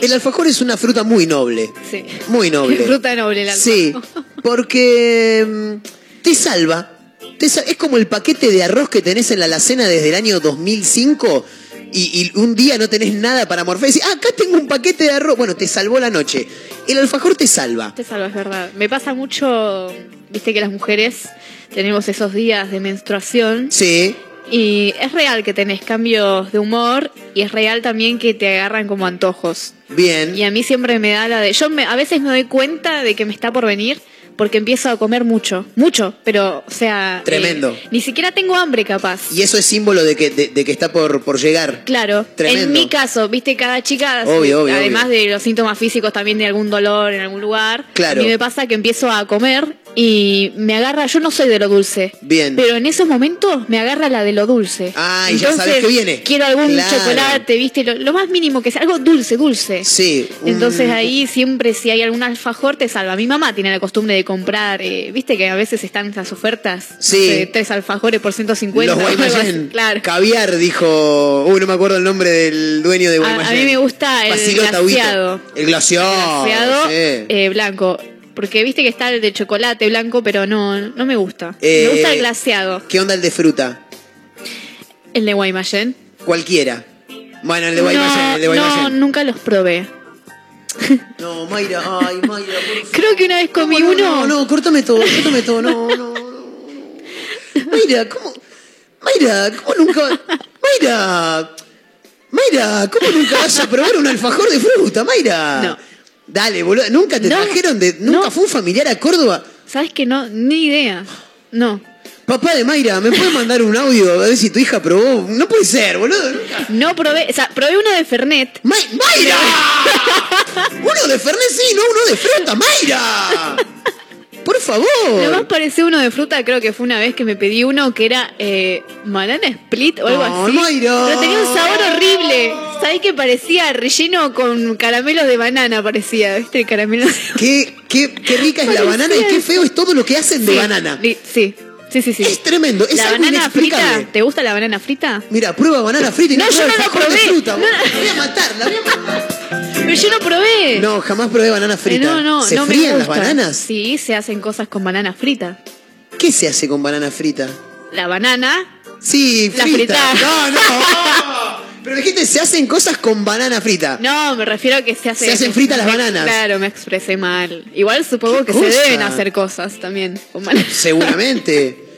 el alfajor es una fruta muy noble. Sí. Muy noble. *laughs* Fruta noble el alma. Sí, *laughs* porque mm, te salva. Es como el paquete de arroz que tenés en la alacena desde el año 2005 y, y un día no tenés nada para morfar y decís, ah, acá tengo un paquete de arroz. Bueno, te salvó la noche. El alfajor te salva. Te salva, es verdad. Me pasa mucho, viste que las mujeres tenemos esos días de menstruación. Sí. Y es real que tenés cambios de humor y es real también que te agarran como antojos. Bien. Y a mí siempre me da la de... Yo me- a veces me doy cuenta de que me está por venir porque empiezo a comer mucho. Mucho, pero, o sea... Tremendo. eh, ni siquiera tengo hambre capaz. Y eso es símbolo de que, de, de que está por, por llegar. Claro, Tremendo. en mi caso, viste, cada chica, Obvio, obvio, además obvio. de los síntomas físicos también de algún dolor en algún lugar, Claro. a mí me pasa que empiezo a comer y me agarra, yo no soy de lo dulce, Bien. pero en esos momentos me agarra la de lo dulce. Ah, y ya sabes que viene. Quiero algún Claro. chocolate, viste, lo, lo más mínimo que sea, algo dulce, dulce. Sí. un- Entonces ahí siempre si hay algún alfajor te salva. Mi mamá tiene la costumbre de comprar, eh, viste que a veces están esas ofertas, no Sí. sé, tres alfajores por 150. Los o algo así. Guaymallén. Claro. Caviar, dijo. Uy, no me acuerdo el nombre del dueño de A, Guaymallén. a mí me gusta el Huito. glaseado. El glaseado. Glaseado, sí. eh, blanco. Porque viste que está el de chocolate blanco, pero no, no me gusta. Eh, me gusta el glaseado. ¿Qué onda el de fruta? El de Guaymallén. Cualquiera. Bueno, el de Guaymallén, el de no, no, nunca los probé. No, Mayra, ay, Mayra, por. Creo que una vez comí No, uno. No, no, córtame todo, córtame todo, no, no, no. Mayra, ¿cómo? Mayra, ¿cómo nunca? Mayra, Mayra, ¿cómo nunca vas a probar un alfajor de fruta, Mayra? No. Dale, boludo. Nunca te No, trajeron de. Nunca no. fue un familiar a Córdoba. ¿Sabes que no? Ni idea. No. Papá de Mayra, ¿me puedes mandar un audio a ver si tu hija probó? No puede ser, boludo. Nunca. No probé, o sea, probé uno de Fernet. ¡May- ¡Mayra! *laughs* uno de Fernet sí, no uno de fruta, Mayra. Por favor. Lo más pareció uno de fruta, creo que fue una vez que me pedí uno que era eh, banana split o algo Ay, así. Pero tenía un sabor horrible. ¿Sabés que parecía relleno con caramelos de banana? Parecía, ¿viste? El caramelo de Qué, qué, qué rica es la banana y qué feo es todo lo que hacen de Sí, banana. Sí, sí, sí, sí. Es tremendo, es la algo banana frita. ¿te gusta la banana frita? Mira, prueba banana frita y no, No, yo no la probé. fruta. No, no. La voy a matar, la voy a matar. Pero yo no probé. No, jamás probé banana Eh, frita. no, no, ¿Se no me fríen las bananas? Sí, se hacen cosas con banana frita. ¿Qué se hace con banana frita? La banana. Sí, La frita. frita. No, no. Pero dijiste, se hacen cosas con banana frita. No, me refiero a que se hace. Se hacen fritas las bananas. Claro, me expresé mal. Igual supongo ¿Qué que cosa? se deben hacer cosas también con bananas. Seguramente. *laughs*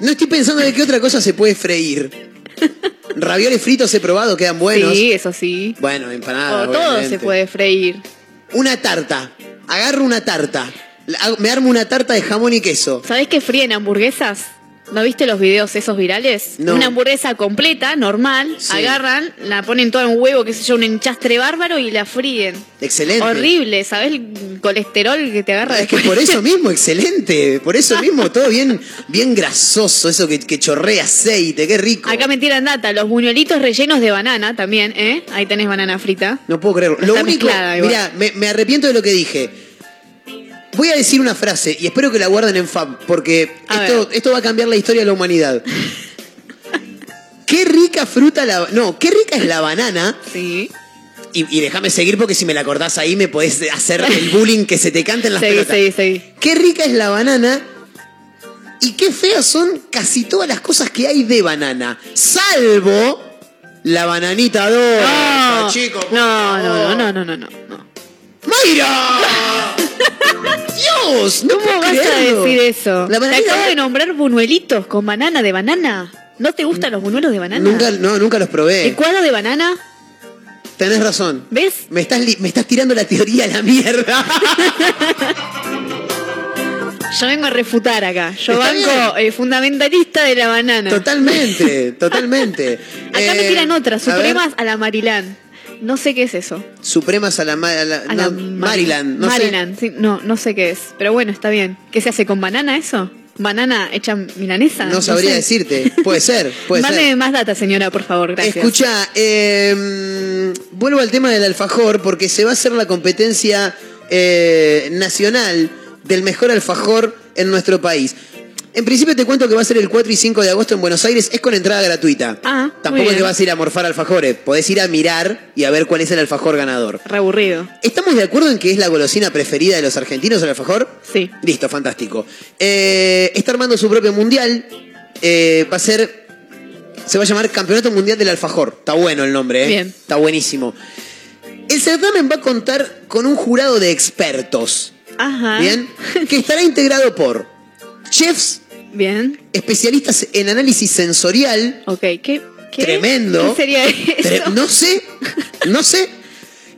No estoy pensando de qué otra cosa se puede freír. *laughs* Ravioles fritos he probado, quedan buenos. Sí, eso sí. Bueno, empanadas. o todo obviamente. se puede freír. Una tarta. Agarro una tarta. Me armo una tarta de jamón y queso. ¿Sabés que fríen hamburguesas? ¿No viste los videos esos virales? No. Una hamburguesa completa, normal, Sí. agarran, la ponen todo en huevo, qué sé yo, un enchastre bárbaro y la fríen. Excelente. Horrible, ¿sabés el colesterol que te agarra Es que por eso *laughs* mismo, excelente. Por eso mismo, todo bien, bien grasoso, eso que, que chorrea aceite, qué rico. Acá me tiran data, los buñuelitos rellenos de banana también, ¿eh? Ahí tenés banana frita. No puedo creerlo. Está Lo único, mezclada igual. mira, me, me arrepiento de lo que dije. Voy a decir una frase y espero que la guarden en FAB, porque esto, esto va a cambiar la historia de la humanidad. qué rica fruta la... No, qué rica es la banana. Sí. Y, y déjame seguir porque si me la acordás ahí me podés hacer el bullying que se te canten las Seguí, pelotas. seguí, seguí. Qué rica es la banana y qué feas son casi todas las cosas que hay de banana. Salvo la bananita dorada, No, chicos. por no, no, no, no, no, no, no. ¡Mayra! ¡Dios! No ¿Cómo vas a decir eso? La Te acabo de nombrar buñuelitos con banana de banana. ¿No te gustan los buñuelos de banana? Nunca, no, nunca los probé. ¿Licuado de banana? Tenés razón. ¿Ves? Me estás, me estás tirando la teoría a la mierda. *laughs* Yo vengo a refutar acá. Yo Está banco eh, fundamentalista de la banana. totalmente, totalmente. *laughs* Acá me Eh, tiran otra, a ver. supremas a, la Marilán. No sé qué es eso. Supremas a la, a la- A no, la Maryland. No sé. Maryland, sí, no, no sé qué es. Pero bueno, está bien. ¿Qué se hace con banana eso? ¿Banana hecha milanesa? No sabría sé. decirte. Puede ser, puede *laughs* Mándeme ser. más data, señora, por favor, gracias. Escucha, eh, vuelvo al tema del alfajor porque se va a hacer la competencia eh, nacional del mejor alfajor en nuestro país. En principio te cuento que va a ser el 4 y 5 de agosto en Buenos Aires, es con entrada gratuita. Ah, Tampoco es que vas a ir a morfar alfajores, podés ir a mirar y a ver cuál es el alfajor ganador. Reaburrido. ¿Estamos de acuerdo en que es la golosina preferida de los argentinos el alfajor? Sí. Listo, fantástico. Eh, está armando su propio mundial. eh, va a ser. Se va a llamar Campeonato Mundial del Alfajor. Está bueno el nombre, ¿eh? Bien. Está buenísimo. El certamen va a contar con un jurado de expertos. Ajá. Bien. *laughs* Que estará integrado por chefs, Bien. especialistas en análisis sensorial. Ok, ¿qué? qué? Tremendo. ¿Qué sería eso? Tre- *laughs* no sé, no sé. *laughs*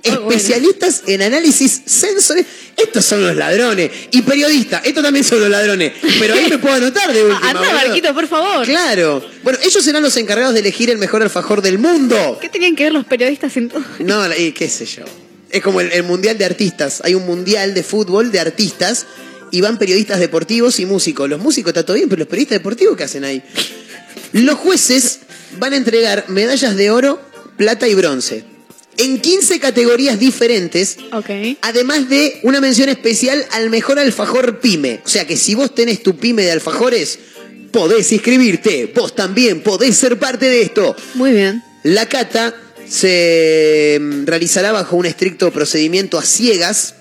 Ah, bueno. Especialistas en análisis sensorial. Estos son los ladrones. Y periodistas, estos también son los ladrones. Pero ahí me puedo anotar de última. Anda. Barquito, por favor. Claro. Bueno, ellos serán los encargados de elegir el mejor alfajor del mundo. ¿Qué tenían que ver los periodistas en todo? No, y qué sé yo. Es como el, el mundial de artistas. Hay un mundial de fútbol de artistas y van periodistas deportivos y músicos. Los músicos está todo bien, pero los periodistas deportivos, ¿qué hacen ahí? Los jueces van a entregar medallas de oro, plata y bronce. En 15 categorías diferentes, Ok. además de una mención especial al mejor alfajor pyme. O sea que si vos tenés tu pyme de alfajores, podés inscribirte. Vos también podés ser parte de esto. Muy bien. La cata se mm, realizará bajo un estricto procedimiento a ciegas.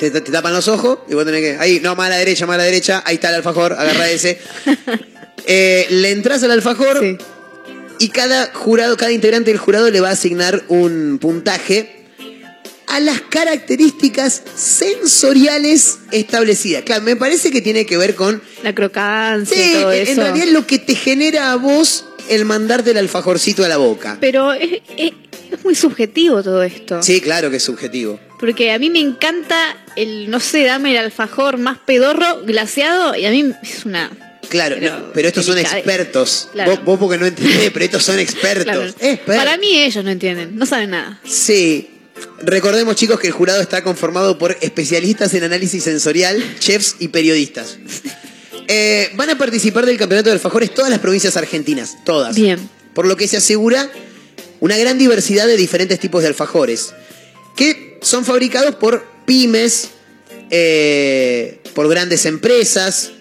Te, te- tapan los ojos y vos tenés que. Ahí, no, más a la derecha, más a la derecha. Ahí está el alfajor, agarra ese. *laughs* Eh, le entras al alfajor Sí. y cada jurado, cada integrante del jurado le va a asignar un puntaje a las características sensoriales establecidas. Claro, me parece que tiene que ver con La crocancia Sí, todo en eso. realidad es lo que te genera a vos el mandarte el alfajorcito a la boca. Pero es, es- es muy subjetivo todo esto. Sí, claro que es subjetivo. Porque a mí me encanta el, no sé, dame el alfajor más pedorro, glaseado, y a mí es una... Claro, Pero- no, pero estos son expertos. Claro. Vos, vos porque no entendés, pero estos son expertos. Claro. Expertos. Para mí ellos no entienden, no saben nada. Sí. Recordemos, chicos, que el jurado está conformado por especialistas en análisis sensorial, chefs y periodistas. *laughs* Eh, van a participar del campeonato de alfajores todas las provincias argentinas, todas. Bien. Por lo que se asegura una gran diversidad de diferentes tipos de alfajores, que son fabricados por pymes, eh, por grandes empresas,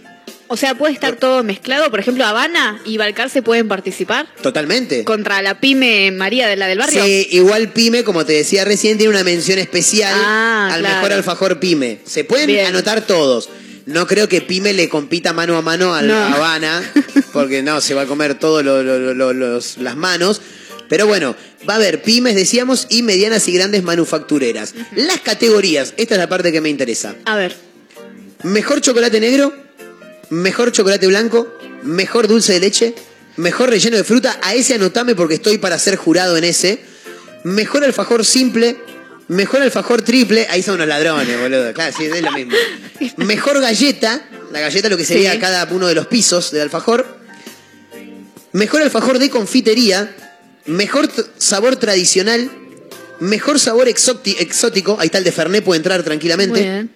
O sea, puede estar todo mezclado. Por ejemplo, Habana y Balcarce pueden participar totalmente. contra la pyme María de la del barrio. Sí, igual Pyme, como te decía recién, tiene una mención especial Ah, al claro. mejor alfajor Pyme. Se pueden Bien. anotar todos. No creo que Pyme le compita mano a mano al No. Habana, *laughs* porque no, se va a comer todas las manos. Pero bueno, va a haber pymes, decíamos, y medianas y grandes manufactureras. Las categorías, esta es la parte que me interesa. A ver, Mejor chocolate negro, mejor chocolate blanco, mejor dulce de leche, mejor relleno de fruta. A ese anotame porque estoy para ser jurado en ese. Mejor alfajor simple, mejor alfajor triple. Ahí son unos ladrones, boludo. Claro, sí, es lo mismo. *laughs* Mejor galleta, la galleta lo que sería Sí. cada uno de los pisos del alfajor. Mejor alfajor de confitería, mejor sabor tradicional, mejor sabor exóti- exótico. Ahí está el de Fernet, puede entrar tranquilamente muy bien.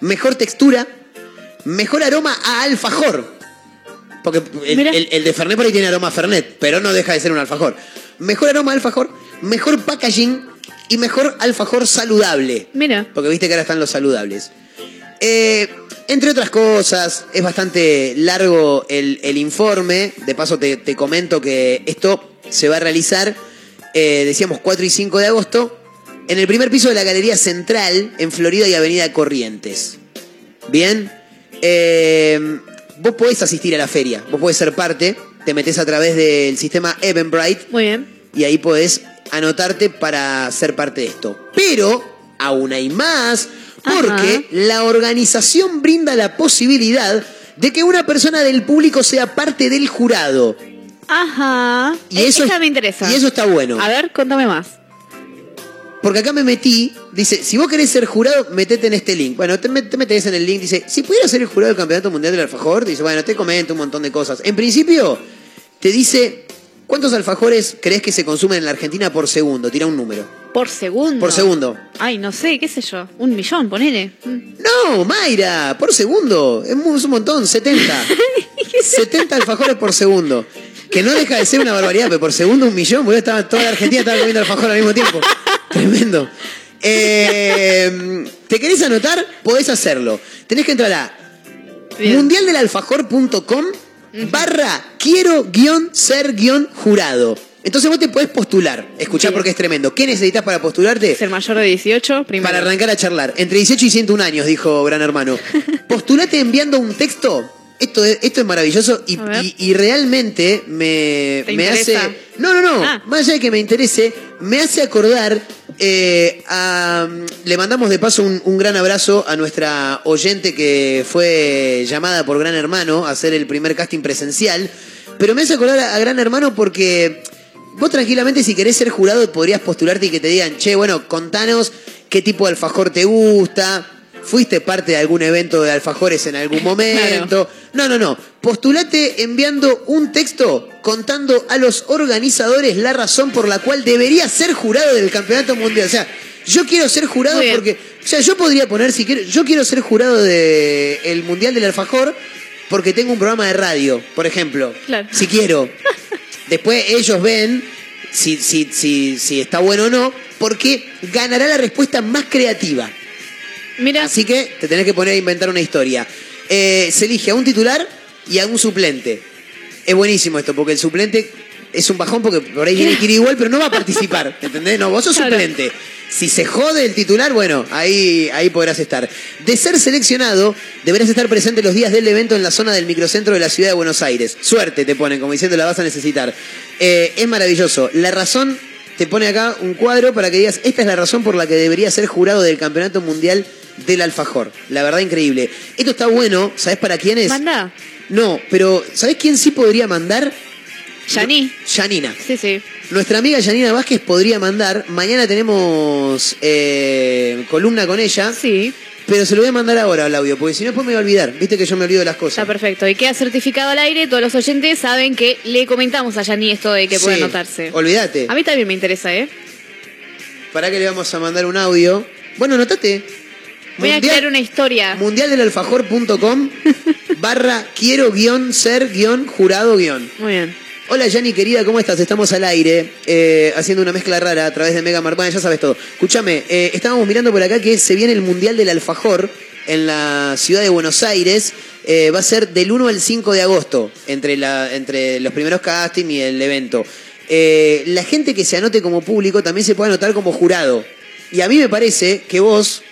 mejor textura, mejor aroma a alfajor. Porque el, Mira. el- el de Fernet por ahí tiene aroma a Fernet, pero no deja de ser un alfajor. Mejor aroma a alfajor, mejor packaging y mejor alfajor saludable. Mira, Porque viste que ahora están los saludables. Eh, entre otras cosas, es bastante largo el, el informe. De paso te, te comento que esto se va a realizar, eh, decíamos, 4 y 5 de agosto, en el primer piso de la Galería Central, en Florida y Avenida Corrientes. Bien, eh, vos podés asistir a la feria, vos podés ser parte, te metés a través del sistema Eventbrite muy bien. y ahí podés anotarte para ser parte de esto. Pero aún hay más, porque Ajá. la organización brinda la posibilidad de que una persona del público sea parte del jurado. Ajá. Y eso esa me interesa. y eso está bueno. A ver, contame más. Porque acá me metí, dice, si vos querés ser jurado, metete en este link. Bueno, te, met- te metes en el link, dice, si pudiera ser el jurado del Campeonato Mundial del Alfajor, dice, bueno, te comento un montón de cosas. En principio, te dice, ¿cuántos alfajores crees que se consumen en la Argentina por segundo? Tira un número. Por segundo. Por segundo. Ay, no sé, qué sé yo. Un millón, ponele. No, Mayra, por segundo. Es un montón, 70. 70 *laughs* alfajores por segundo. Que no deja de ser una barbaridad, pero por segundo un millón, boludo. Estaba, toda la Argentina estaba comiendo alfajor al mismo tiempo. Tremendo. Eh, ¿Te querés anotar? Podés hacerlo. Tenés que entrar a mundialdelalfajor.com barra quiero guion ser guion jurado. Entonces vos te podés postular. Escuchá Bien. porque es tremendo. ¿Qué necesitas para postularte? Ser mayor de 18, primero. Para arrancar a charlar. Entre 18 y 101 años, dijo Gran Hermano. *laughs* Postulate enviando un texto. Esto es, esto es maravilloso y, realmente me, ¿Te me hace... No, no, no. Ah. Más allá de que me interese, me hace acordar... eh, a- le mandamos de paso un, un gran abrazo a nuestra oyente que fue llamada por Gran Hermano a hacer el primer casting presencial. Pero me hace acordar a, a Gran Hermano porque Vos tranquilamente si querés ser jurado podrías postularte y que te digan, che, bueno, contanos qué tipo de alfajor te gusta, fuiste parte de algún evento de alfajores en algún *laughs* momento. No, no, no. Postulate enviando un texto contando a los organizadores la razón por la cual deberías ser jurado del campeonato mundial. O sea, yo quiero ser jurado porque, o sea, yo podría poner si quiero, yo quiero ser jurado del mundial del alfajor porque tengo un programa de radio, por ejemplo. Claro. Si quiero. Después ellos ven si, si, si, si está bueno o no, porque ganará la respuesta más creativa. Mira, Así que te tenés que poner a inventar una historia. Eh, se elige a un titular y a un suplente. Es buenísimo esto, porque el suplente es un bajón porque por ahí tiene que *laughs* ir igual, pero no va a participar. ¿Entendés? No, vos sos Claro. suplente. Si se jode el titular, bueno, ahí, ahí podrás estar. De ser seleccionado, deberás estar presente los días del evento en la zona del microcentro de la ciudad de Buenos Aires. Suerte te ponen, como diciendo la vas a necesitar. Eh, es maravilloso. La razón te pone acá un cuadro para que digas, esta es la razón por la que debería ser jurado del Campeonato Mundial del Alfajor. La verdad, increíble. Esto está bueno, ¿sabes para quién es? manda. No, pero ¿sabes quién sí podría mandar? Yani. Yanina. Sí, sí. Nuestra amiga Yanina Vázquez podría mandar. Mañana tenemos eh, columna con ella. Sí. Pero se lo voy a mandar ahora al audio, porque si no después me voy a olvidar. Viste que yo me olvido de las cosas. Está perfecto. Y queda certificado al aire. Todos los oyentes saben que le comentamos a Yani esto de que puede Sí, anotarse. Olvídate. A mí también me interesa, ¿eh? ¿Para qué le vamos a mandar un audio? Bueno, anotate. Voy a crear una historia. Mundialdelalfajor.com *laughs* barra quiero guion ser guion jurado guion. Muy bien. Hola Yani querida, ¿cómo estás? Estamos al aire eh, haciendo una mezcla rara a través de Mega Mar. Bueno, ya sabes todo. Escúchame, eh, estábamos mirando por acá que se viene el Mundial del Alfajor en la ciudad de Buenos Aires. Eh, va a ser del 1 al 5 de agosto, entre, la, entre los primeros castings y el evento. Eh, la gente que se anote como público también se puede anotar como jurado. Y a mí me parece que vos,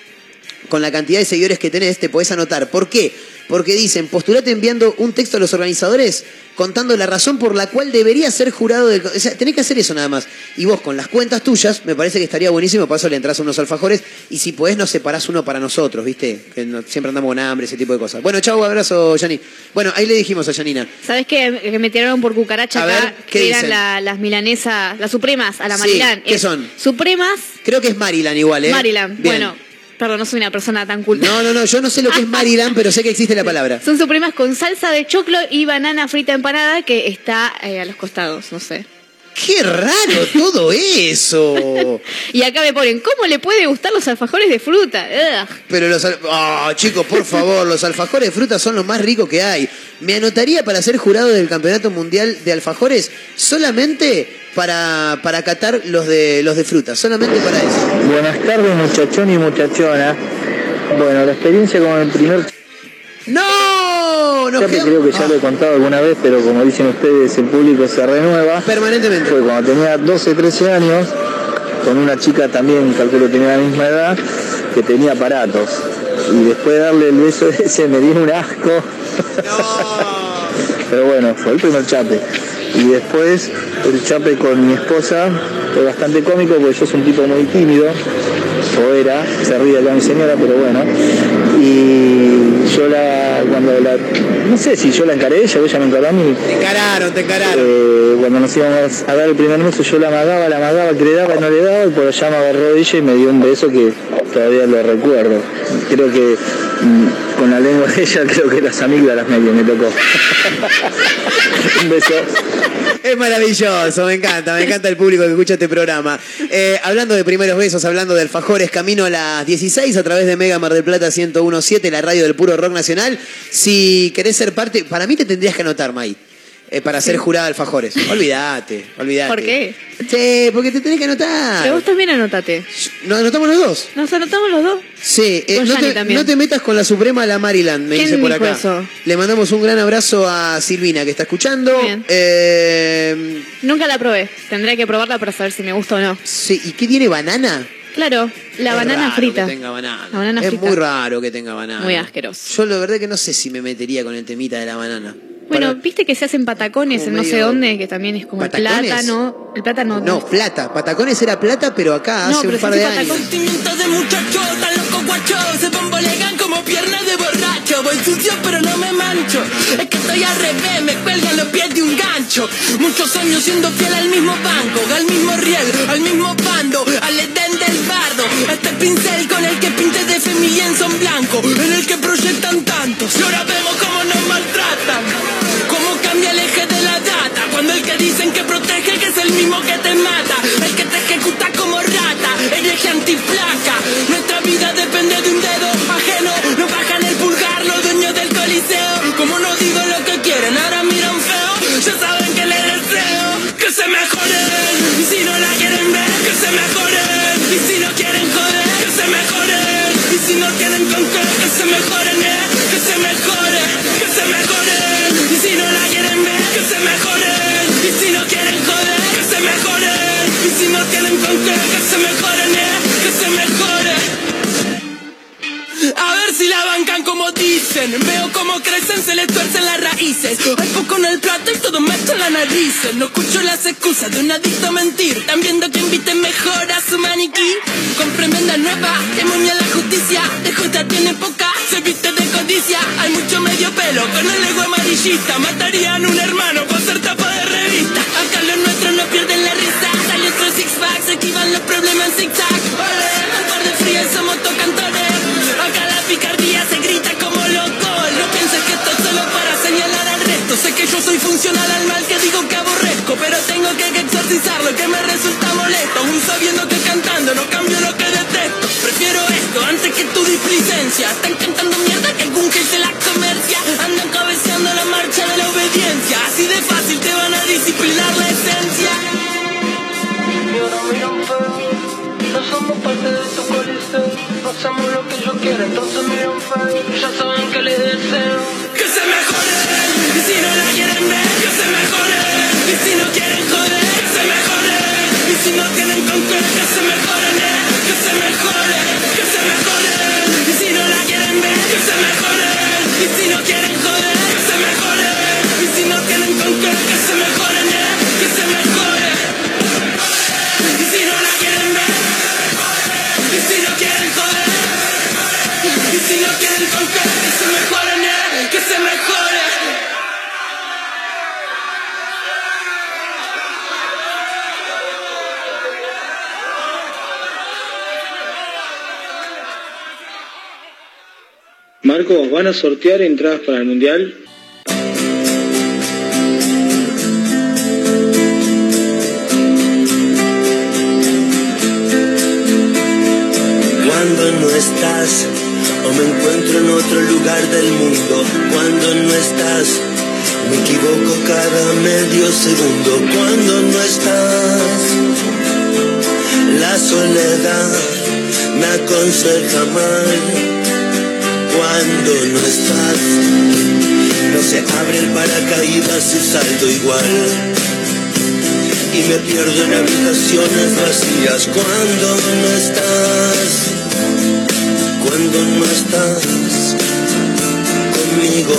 con la cantidad de seguidores que tenés, te podés anotar. ¿Por qué? Porque dicen, postulate enviando un texto a los organizadores contando la razón por la cual debería ser jurado del... O sea, tenés que hacer eso nada más. Y vos con las cuentas tuyas, me parece que estaría buenísimo, paso le entras a unos alfajores y si podés nos separás uno para nosotros, ¿viste? Que no- siempre andamos con hambre, ese tipo de cosas. Bueno, chau, abrazo, Yani. Bueno, ahí le dijimos a Yanina. ¿Sabes qué? Que me tiraron por cucaracha A acá. ver, ¿qué que eran la- las milanesas, las supremas, a la Sí, Marilán. ¿qué Es son? Supremas, Creo que es Maryland igual, ¿eh? Bien. Bueno, perdón, no soy una persona tan culta. No, no, no, yo no sé lo que es *laughs* Maryland, pero sé que existe la palabra. Son supremas con salsa de choclo y banana frita empanada que está eh, a los costados, no sé. ¡Qué raro todo eso! *laughs* Y acá me ponen, ¿cómo le puede gustar los alfajores de fruta? Ugh. Pero los... Ah, chicos, por favor, los alfajores de fruta son los más ricos que hay. Me anotaría para ser jurado del Campeonato Mundial de Alfajores solamente para, para catar los de, los de fruta, solamente para eso. Buenas tardes muchachón y muchachona. Bueno, la experiencia con el primer ¡No! Nos quedamos- creo que ya lo he contado alguna vez, pero como dicen ustedes, el público se renueva. Permanentemente. Fue cuando tenía 12, 13 años, con una chica también, calculo que tenía la misma edad, que tenía aparatos. Y después de darle el beso *laughs* ese me dio un asco. Pero bueno, fue el primer chape. Y después el chape con mi esposa fue bastante cómico porque yo soy un tipo muy tímido, o era, se ríe acá mi señora, pero bueno. Y yo la, cuando la, no sé si yo la encaré ella o ella me encaró a mí. Te encararon, te encararon. Eh, cuando nos íbamos a dar el primer beso yo la amagaba, la amagaba, que le daba y no le daba, y por allá me agarró ella y me dio un beso que todavía lo recuerdo. Creo que mm, con la lengua de ella *laughs* creo que las amígdalas me, me tocó. un beso. Es maravilloso, me encanta, me encanta el público que escucha este programa. Eh, hablando de primeros besos, hablando de alfajores, camino a las 16 a través de Mega Mar del Plata 1017, la radio del puro rock nacional. Si querés ser parte, para mí te tendrías que anotar, May. Eh, para ser jurada de alfajores. *laughs* Olvídate, olvídate. ¿Por qué? Sí, porque te tenés que anotar. Pero vos también anotate. ¿Nos anotamos los dos? ¿Nos anotamos los dos? Sí, eh, no, te, no te metas con la Suprema la Maryland, me ¿Quién dice por acá. eso? Le mandamos un gran abrazo a Silvina que está escuchando. Bien. Eh, Nunca la probé. Tendré que probarla para saber si me gusta o no. sí, ¿y qué tiene banana? Claro, la Es banana raro frita. Que tenga banana. La banana es frita. muy raro que tenga banana. Muy asqueroso. Yo la verdad que no sé si me metería con el temita de la banana. Bueno, Para- viste que se hacen patacones Como en no sé dónde, que también es como el ¿Patacones? plátano. El plátano no, plata. Patacones era plata, pero acá No, hace pero un se par de años. Guacho Se bambolean como piernas de borracho. Voy sucio pero no me mancho. Es que estoy al revés, me cuelgan los pies de un gancho. Muchos años siendo fiel al mismo banco Al mismo riel, al mismo bando Al edén del bardo. Este pincel con el que pinté de lienzo en blanco En el que proyectan tantos Y ahora vemos cómo nos maltratan Cómo cambia el eje de la data. Cuando el que dicen que protege que es el mismo que te mata. El que te ejecuta como rata Hereje antiplaca Nuestra vida depende de un dedo Veo cómo crecen, se les tuercen las raíces. Hay poco en el plato y todo meto en la nariz. No escucho las excusas de un adicto a mentir. Están viendo que inviten mejor a su maniquí. Compren venda nueva, demonia la justicia. De justa tiene poca, se viste de codicia. Hay mucho medio pelo con el ego amarillista. Matarían un hermano por ser tapa de revista. Acá los nuestros no pierden la risa. Sale otro six pack, se esquivan los problemas en. Un par de frías somos tocantones. Yo soy funcional al mal que digo que aborrezco, pero tengo que exorcizar lo que me resulta molesto. Aún sabiendo que cantando no cambio lo que detesto. Prefiero esto antes que tu displicencia. Están cantando mierda que algún que se la comercia. Andan cabeceando la marcha de la obediencia. Así de fácil te van a disciplinar la esencia. No somos parte de tu coliseo No hacemos lo que yo quiero Entonces miran feo Ya saben que les deseo Que se mejoren Y si no quieren joder se mejoren Y si no tienen con qué Que se mejoren eh. Que se mejoren Que se mejoren ¿van a sortear entradas para el Mundial? Cuando no estás o me encuentro en otro lugar del mundo. Cuando no estás, me equivoco cada medio segundo. Cuando no estás, la soledad me aconseja mal. Cuando no estás, no se abre el paracaídas y salto igual. Y me pierdo en habitaciones vacías cuando no estás, cuando no estás conmigo,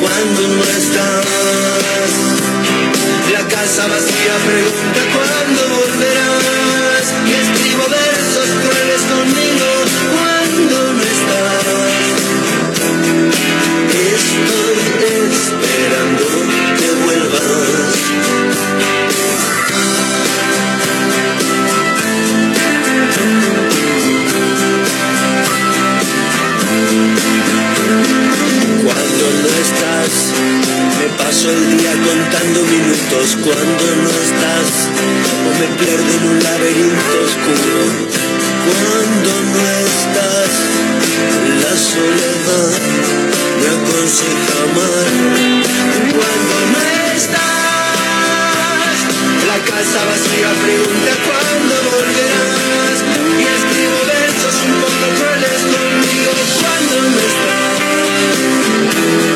cuando no estás. La casa vacía pregunta cuándo Cuando no estás, me paso el día contando minutos. Cuando no estás, o me pierdo en un laberinto oscuro. Cuando no estás, la soledad me aconseja mal. Cuando no estás, la casa vacía pregunta cuándo volverás. Y escribo versos un poco crueles conmigo cuando no estás. you.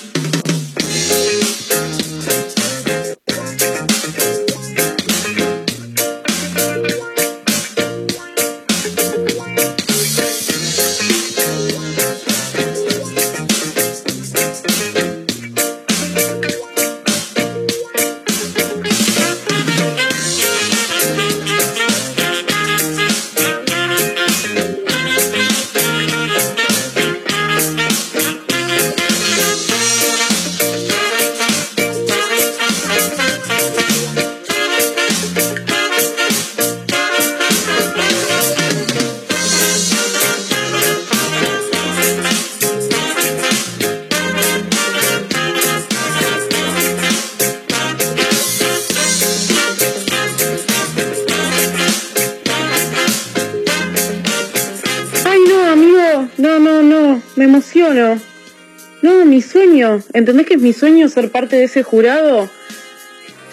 ¿Entendés que es mi sueño ser parte de ese jurado?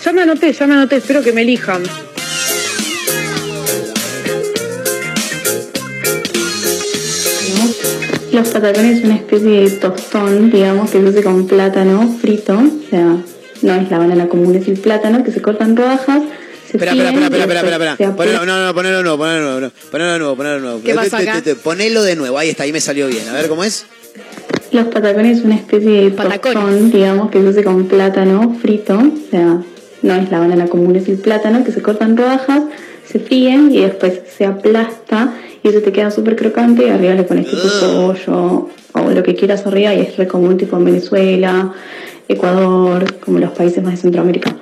Ya me anoté, ya me anoté. Espero que me elijan. Los patacones es una especie de tostón, digamos, que se hace con plátano frito. O sea, no es la banana común, es el plátano que se corta en rodajas. Espera, espera, espera, espera, espera, espera. Ponelo, no, no, ponelo de nuevo, ponelo de nuevo, ponelo de nuevo, ponelo nuevo. ¿Qué te- acá? te- Ponelo de nuevo, ahí está, ahí me salió bien. A ver cómo es. Los patacones es una especie de tostón, digamos, que se hace con plátano frito. O sea, no es la banana común, es el plátano que se corta en rodajas, se fríen y después se aplasta y eso te queda súper crocante y arriba le pones tipo pollo o lo que quieras arriba y es re común tipo en Venezuela, Ecuador, como los países más de Centroamérica.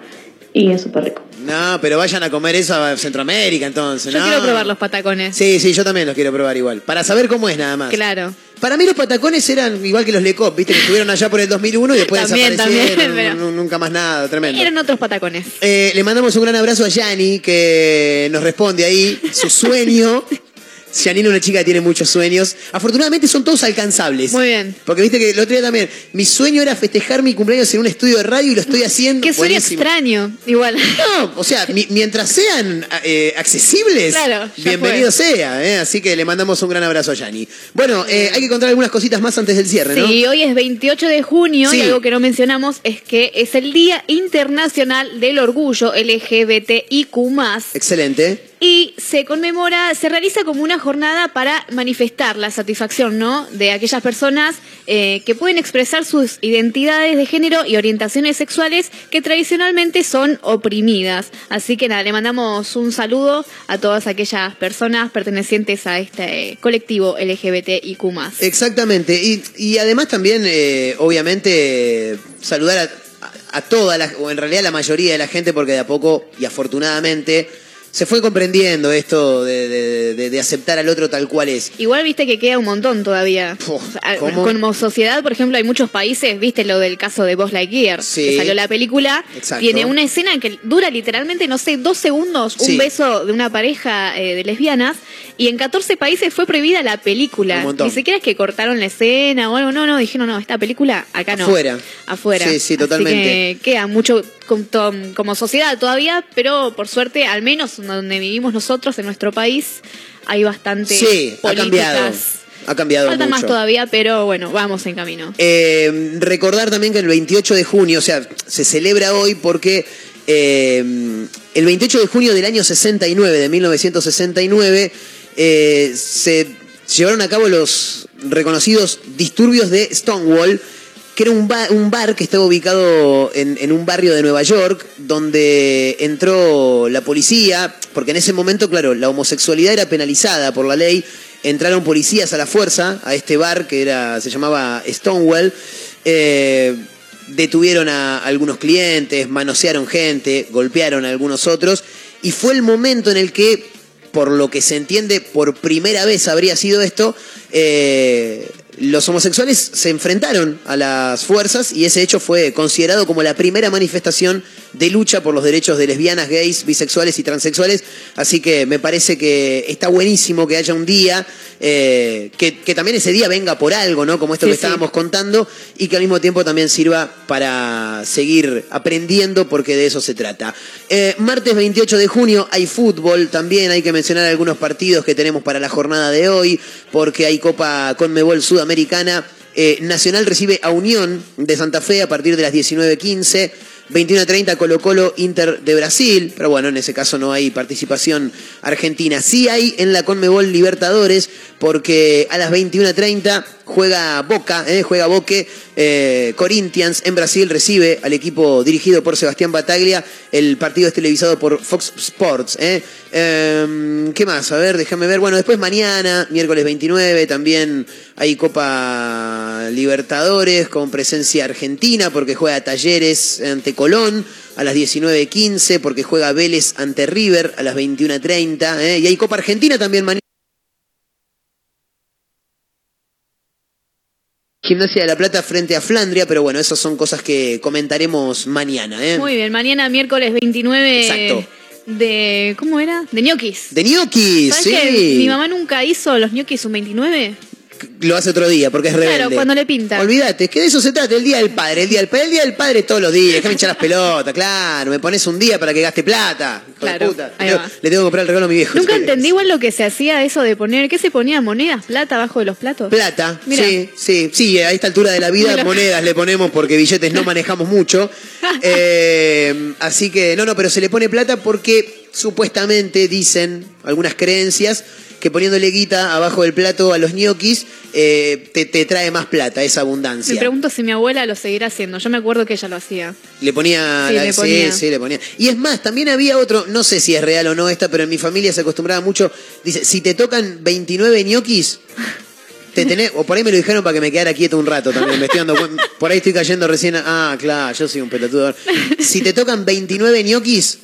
Y es súper rico. No, pero vayan a comer eso a Centroamérica entonces, Yo ¿no? quiero probar los patacones. Sí, sí, yo también los quiero probar igual. Para saber cómo es nada más. Claro. Para mí los patacones eran igual que los Lecop, ¿viste? Que estuvieron allá por el 2001 y después También, desaparecieron. también, *laughs* pero- Nunca más nada, tremendo. Eran otros patacones. Eh, le mandamos un gran abrazo a Yani que nos responde ahí su sueño. *laughs* Janine es una chica que tiene muchos sueños. Afortunadamente son todos alcanzables. Muy bien. Porque viste que el otro día también, mi sueño era festejar mi cumpleaños en un estudio de radio y lo estoy haciendo. Qué sueño Buenísimo. extraño. Igual. No, o sea, mi- mientras sean eh, accesibles, Claro, ya bienvenido sea. eh, Así que le mandamos un gran abrazo a Yani. Bueno, eh, hay que contar algunas cositas más antes del cierre, ¿no? Sí, hoy es 28 de junio Sí. y algo que no mencionamos es que es el Día Internacional del Orgullo LGBTIQ+. Excelente. Y se conmemora, se realiza como una jornada para manifestar la satisfacción, ¿no? De aquellas personas eh, que pueden expresar sus identidades de género y orientaciones sexuales que tradicionalmente son oprimidas. Así que nada, le mandamos un saludo a todas aquellas personas pertenecientes a este colectivo LGBTIQ+. Exactamente. Y, y además también, eh, obviamente, saludar a, a- a toda la, o en realidad la mayoría de la gente, porque de a poco y afortunadamente se fue comprendiendo esto de, de- de- de aceptar al otro tal cual es. Igual viste que queda un montón todavía. Como sociedad, por ejemplo, hay muchos países, viste lo del caso de Buzz Lightyear, Sí. que salió la película, Exacto. tiene una escena que dura literalmente, no sé, dos segundos, un Sí. beso de una pareja eh, de lesbianas, y en 14 países fue prohibida la película. Ni siquiera es que cortaron la escena o algo, no, no, dijeron, no, esta película acá no. Afuera. Afuera. Sí, sí, Así totalmente. que queda mucho como sociedad todavía, pero por suerte, al menos donde vivimos nosotros, en nuestro país, hay bastante Sí, ha cambiado. Ha cambiado Falta mucho. más todavía, pero bueno, vamos en camino. Eh, recordar también que el 28 de junio, o sea, se celebra hoy porque eh, el 28 de junio del año 69, de 1969, eh, se llevaron a cabo los reconocidos disturbios de Stonewall, que era un, un bar que estaba ubicado en, en un barrio de Nueva York, donde entró la policía, porque en ese momento, claro, la homosexualidad era penalizada por la ley, entraron policías a la fuerza a este bar que era, se llamaba Stonewall, eh, detuvieron a algunos clientes, manosearon gente, golpearon a algunos otros, y fue el momento en el que por lo que se entiende, por primera vez habría sido esto, eh, los homosexuales se enfrentaron a las fuerzas y ese hecho fue considerado como la primera manifestación de lucha por los derechos de lesbianas, gays, bisexuales y transexuales. Así que me parece que está buenísimo que haya un día, eh, que, que también ese día venga por algo, ¿no? Como esto Sí, que sí. estábamos contando, y que al mismo tiempo también sirva para seguir aprendiendo, porque de eso se trata. Eh, martes 28 de junio hay fútbol, también hay que mencionar algunos partidos que tenemos para la jornada de hoy, porque hay Copa Conmebol Sudamericana. Eh, Nacional recibe a Unión de Santa Fe a partir de las 19.15. 21.30 Colo Colo Inter de Brasil, pero bueno, en ese caso no hay participación argentina. Sí hay en la Conmebol Libertadores, porque a las 21.30 juega Boca, eh, juega Boque, eh, Corinthians en Brasil recibe al equipo dirigido por Sebastián Bataglia. El partido es televisado por Fox Sports. eh. Em, ¿Qué más? A ver, déjame ver. Bueno, después mañana, miércoles 29, también hay Copa Libertadores con presencia argentina porque juega Talleres ante Colón a las 19.15 porque juega Vélez ante River a las 21.30 ¿eh? y hay Copa Argentina también mañana. Gimnasia de la Plata frente a Flandria, pero bueno, esas son cosas que comentaremos mañana. ¿eh? Muy bien, mañana miércoles 29 Exacto. de... ¿Cómo era? De ñoquis. De ¿Sabes sí. que mi mamá nunca hizo los ñoquis un 29? Lo hace otro día porque es rebelde. Claro, cuando le pinta. Olvídate, es que de eso se trata, el Día del Padre, el Día del Padre, el Día del Padre todos los días, déjame hinchar las pelotas, claro, me pones un día para que gaste plata, Claro, puta. Le, tengo que comprar el regalo a mi viejo. Nunca entendí igual lo que se hacía eso de poner, ¿qué se ponía? ¿Monedas, plata abajo de los platos? Plata, Mira. sí, sí, sí, a esta altura de la vida monedas le ponemos porque billetes no manejamos mucho. *laughs* Eh, así que, no, no, pero se le pone plata porque supuestamente dicen algunas creencias que poniéndole guita abajo del plato a los ñoquis eh, te, te trae más plata, esa Me abundancia. pregunto si mi abuela lo seguirá haciendo. Yo me acuerdo que ella lo hacía. Le ponía, Sí, la- le sí, ponía. sí, le ponía. Y es más, también había otro, no sé si es real o no esta, pero en mi familia se acostumbraba mucho. Dice, si te tocan 29 ñoquis, te tenés, o por ahí me lo dijeron para que me quedara quieto un rato también, me estoy dando por ahí estoy cayendo recién, ah, claro, yo soy un pelotudo. Si te tocan 29 ñoquis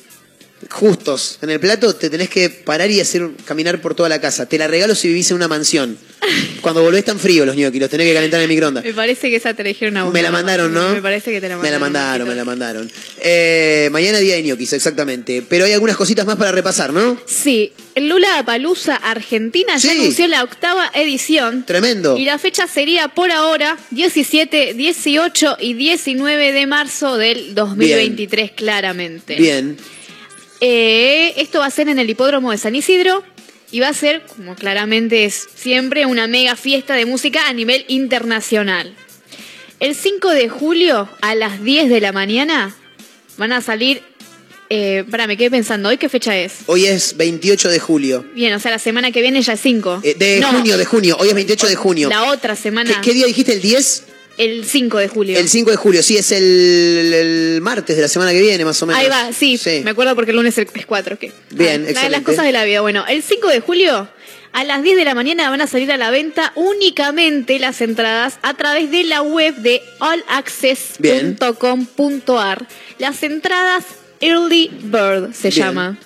justos en el plato, te tenés que parar y hacer caminar por toda la casa. Te la regalo si vivís en una mansión. *laughs* Cuando volvés tan frío los ñoquis, los tenés que calentar en el microondas. Me parece que esa te la dijeron a vos. Me la mandaron, ¿no? Me parece que te la Me mandaron. la mandaron, me la mandaron. Eh, mañana día de ñoquis, exactamente. Pero hay algunas cositas más para repasar, ¿no? Sí, Lula Palusa Argentina ya Sí. anunció la octava edición. Tremendo. Y la fecha sería por ahora 17, 18 y 19 de marzo del 2023, claramente. Bien. Eh, esto va a ser en el hipódromo de San Isidro y va a ser, como claramente es siempre, una mega fiesta de música a nivel internacional. El 5 de julio a las 10 de la mañana van a salir. Eh, para, me quedé pensando, ¿hoy qué fecha es? Hoy es 28 de julio. Bien, o sea, la semana que viene ya es 5. Eh, de No, junio, de junio. Hoy es 28 de junio. La otra semana. ¿Qué, qué día dijiste? ¿El 10? El 5 de julio. El 5 de julio. Sí, es el, el martes de la semana que viene, más o menos. Ahí va, sí, me acuerdo porque el lunes es 4. Que, Bien, Ah, excelente. Las cosas de la vida. Bueno, el 5 de julio a las 10 de la mañana van a salir a la venta únicamente las entradas a través de la web de allaccess.com.ar. Las entradas Early Bird se Bien. llama.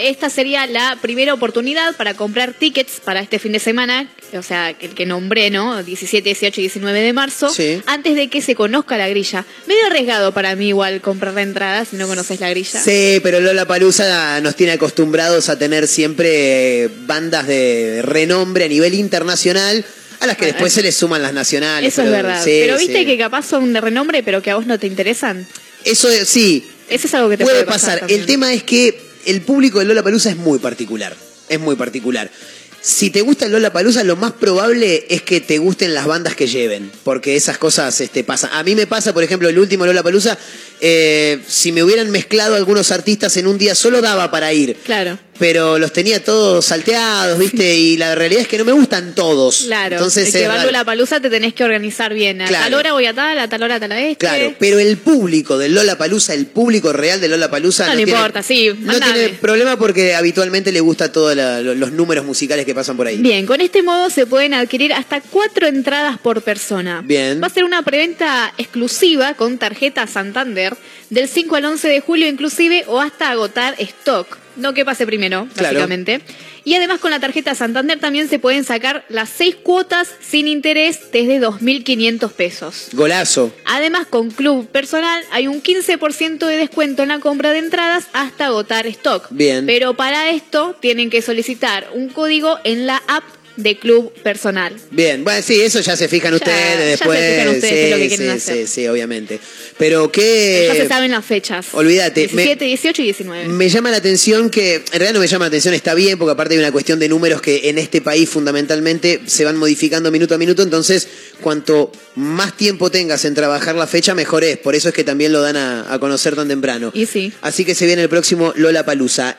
Esta sería la primera oportunidad para comprar tickets para este fin de semana, o sea, el que nombré, ¿no? 17, 18 y 19 de marzo, Sí. antes de que se conozca la grilla. Medio arriesgado para mí igual comprar la entrada si no conoces la grilla. Sí, pero Lola Palusa nos tiene acostumbrados a tener siempre eh, bandas de renombre a nivel internacional, a las que después se les suman las nacionales. Eso es verdad. sí, pero viste sí. que capaz son de renombre, pero que a vos no te interesan. Eso es- sí. Eso es algo que te puede puede, pasar. El tema es que el público de Lola Palusa es muy particular. Es muy particular. Si te gusta Lola Palusa, lo más probable es que te gusten las bandas que lleven, porque esas cosas este, pasan. A mí me pasa, por ejemplo, el último Lola Palusa, si me hubieran mezclado algunos artistas en un día solo daba para ir, Claro, pero los tenía todos salteados, ¿viste? Y la realidad es que no me gustan todos. claro. Entonces que va la palusa te tenés que organizar bien. A Claro. tal hora voy a tal, a tal hora a tal este. Claro, pero el público de Lola Palusa, el público real de Lola Palusa, No, no importa, sí, no tiene problema porque habitualmente le gusta todos los números musicales que pasan por ahí. Bien, con este modo se pueden adquirir hasta cuatro entradas por persona. Bien. Va a ser una preventa exclusiva con tarjeta Santander del 5 al 11 de julio inclusive o hasta agotar stock. no que pase primero, Claro. básicamente. Y además con la tarjeta Santander también se pueden sacar las seis cuotas sin interés desde 2.500 pesos. Golazo. Además, con Club Personal hay un 15% de descuento en la compra de entradas hasta agotar stock. Bien. Pero para esto tienen que solicitar un código en la app de Club Personal. Bien, bueno, sí, eso ya se fijan Ya- ustedes ya se después. fijan ustedes sí, qué es lo que quieren sí, hacer. sí, sí, obviamente. Pero qué. ya se saben las fechas. olvídate, me- 17, 18 y 19. Me llama la atención que, en realidad no me llama la atención, está bien, porque aparte hay una cuestión de números que en este país fundamentalmente se van modificando minuto a minuto, entonces cuanto más tiempo tengas en trabajar la fecha, mejor es. Por eso es que también lo dan a, a conocer tan temprano. Y sí. Así que se viene el próximo Lola Palusa.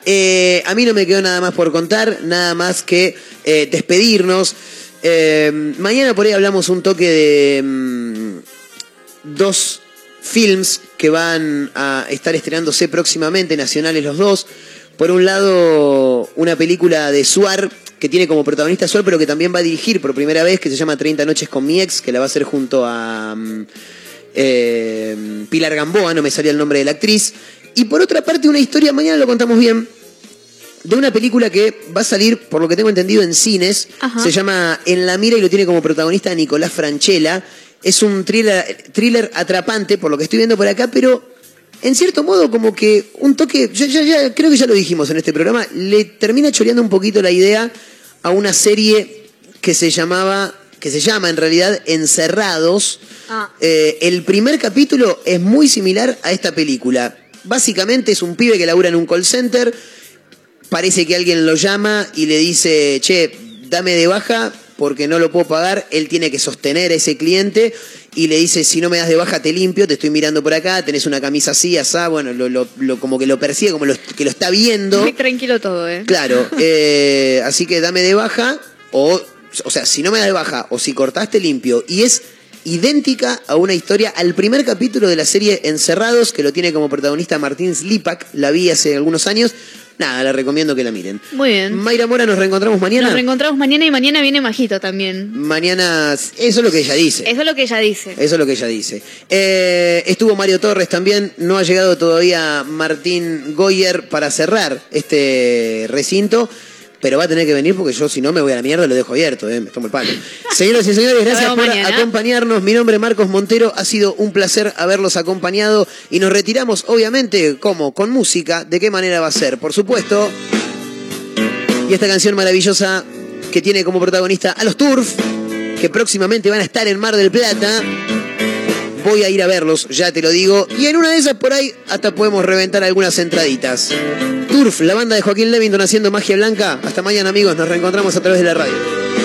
a mí no me quedó nada más por contar, nada más que eh, Eh, mañana por ahí hablamos un toque de mm, dos films que van a estar estrenándose próximamente, nacionales los dos. Por un lado, una película de Suar, que tiene como protagonista Suar, pero que también va a dirigir por primera vez, que se llama 30 noches con mi ex, que la va a hacer junto a mm, eh, Pilar Gamboa, no me salía el nombre de la actriz. Y por otra parte, una historia, mañana lo contamos bien, de una película que va a salir, por lo que tengo entendido, en cines. Ajá. Se llama En la mira y lo tiene como protagonista Nicolás Franchella. Es un thriller, thriller atrapante, por lo que estoy viendo por acá, pero en cierto modo como que un toque, ya, ya, ya, creo que ya lo dijimos en este programa, le termina choreando un poquito la idea a una serie que se llamaba, que se llama en realidad Encerrados. Ah. Eh, el primer capítulo es muy similar a esta película. Básicamente es un pibe que labura en un call center, parece que alguien lo llama y le dice, che, dame de baja porque no lo puedo pagar, él tiene que sostener a ese cliente y le dice, si no me das de baja te limpio, te estoy mirando por acá, tenés una camisa así, asá, bueno, lo, lo- lo- como que lo persigue, como lo- que lo está viendo. Muy tranquilo todo, ¿eh? Claro, *laughs* eh, así que dame de baja, o, o sea, si no me das de baja, o si cortaste limpio, y es idéntica a una historia, al primer capítulo de la serie Encerrados, que lo tiene como protagonista Martín Slipak, la vi hace algunos años, nada, la recomiendo que la miren. Muy bien. Mayra Mora, nos reencontramos mañana. Nos reencontramos mañana y mañana viene Majito también. mañana, eso es lo que ella dice. Eso es lo que ella dice. Eso es lo que ella dice. Eh, estuvo Mario Torres también. No ha llegado todavía Martín Goyer para cerrar este recinto. Pero va a tener que venir porque yo, si no, me voy a la mierda y lo dejo abierto. eh, Me tomo el palo. Señoras y señores, gracias por mañana. acompañarnos. Mi nombre es Marcos Montero. Ha sido un placer haberlos acompañado. Y nos retiramos, obviamente, ¿cómo? Con música. ¿De qué manera va a ser? Por supuesto. Y esta canción maravillosa que tiene como protagonista a los Turf, que próximamente van a estar en Mar del Plata. Voy a ir a verlos, ya te lo digo. Y en una de esas por ahí hasta podemos reventar algunas entraditas. Turf, la banda de Joaquín Levington haciendo magia blanca. Hasta mañana amigos, nos reencontramos a través de la radio.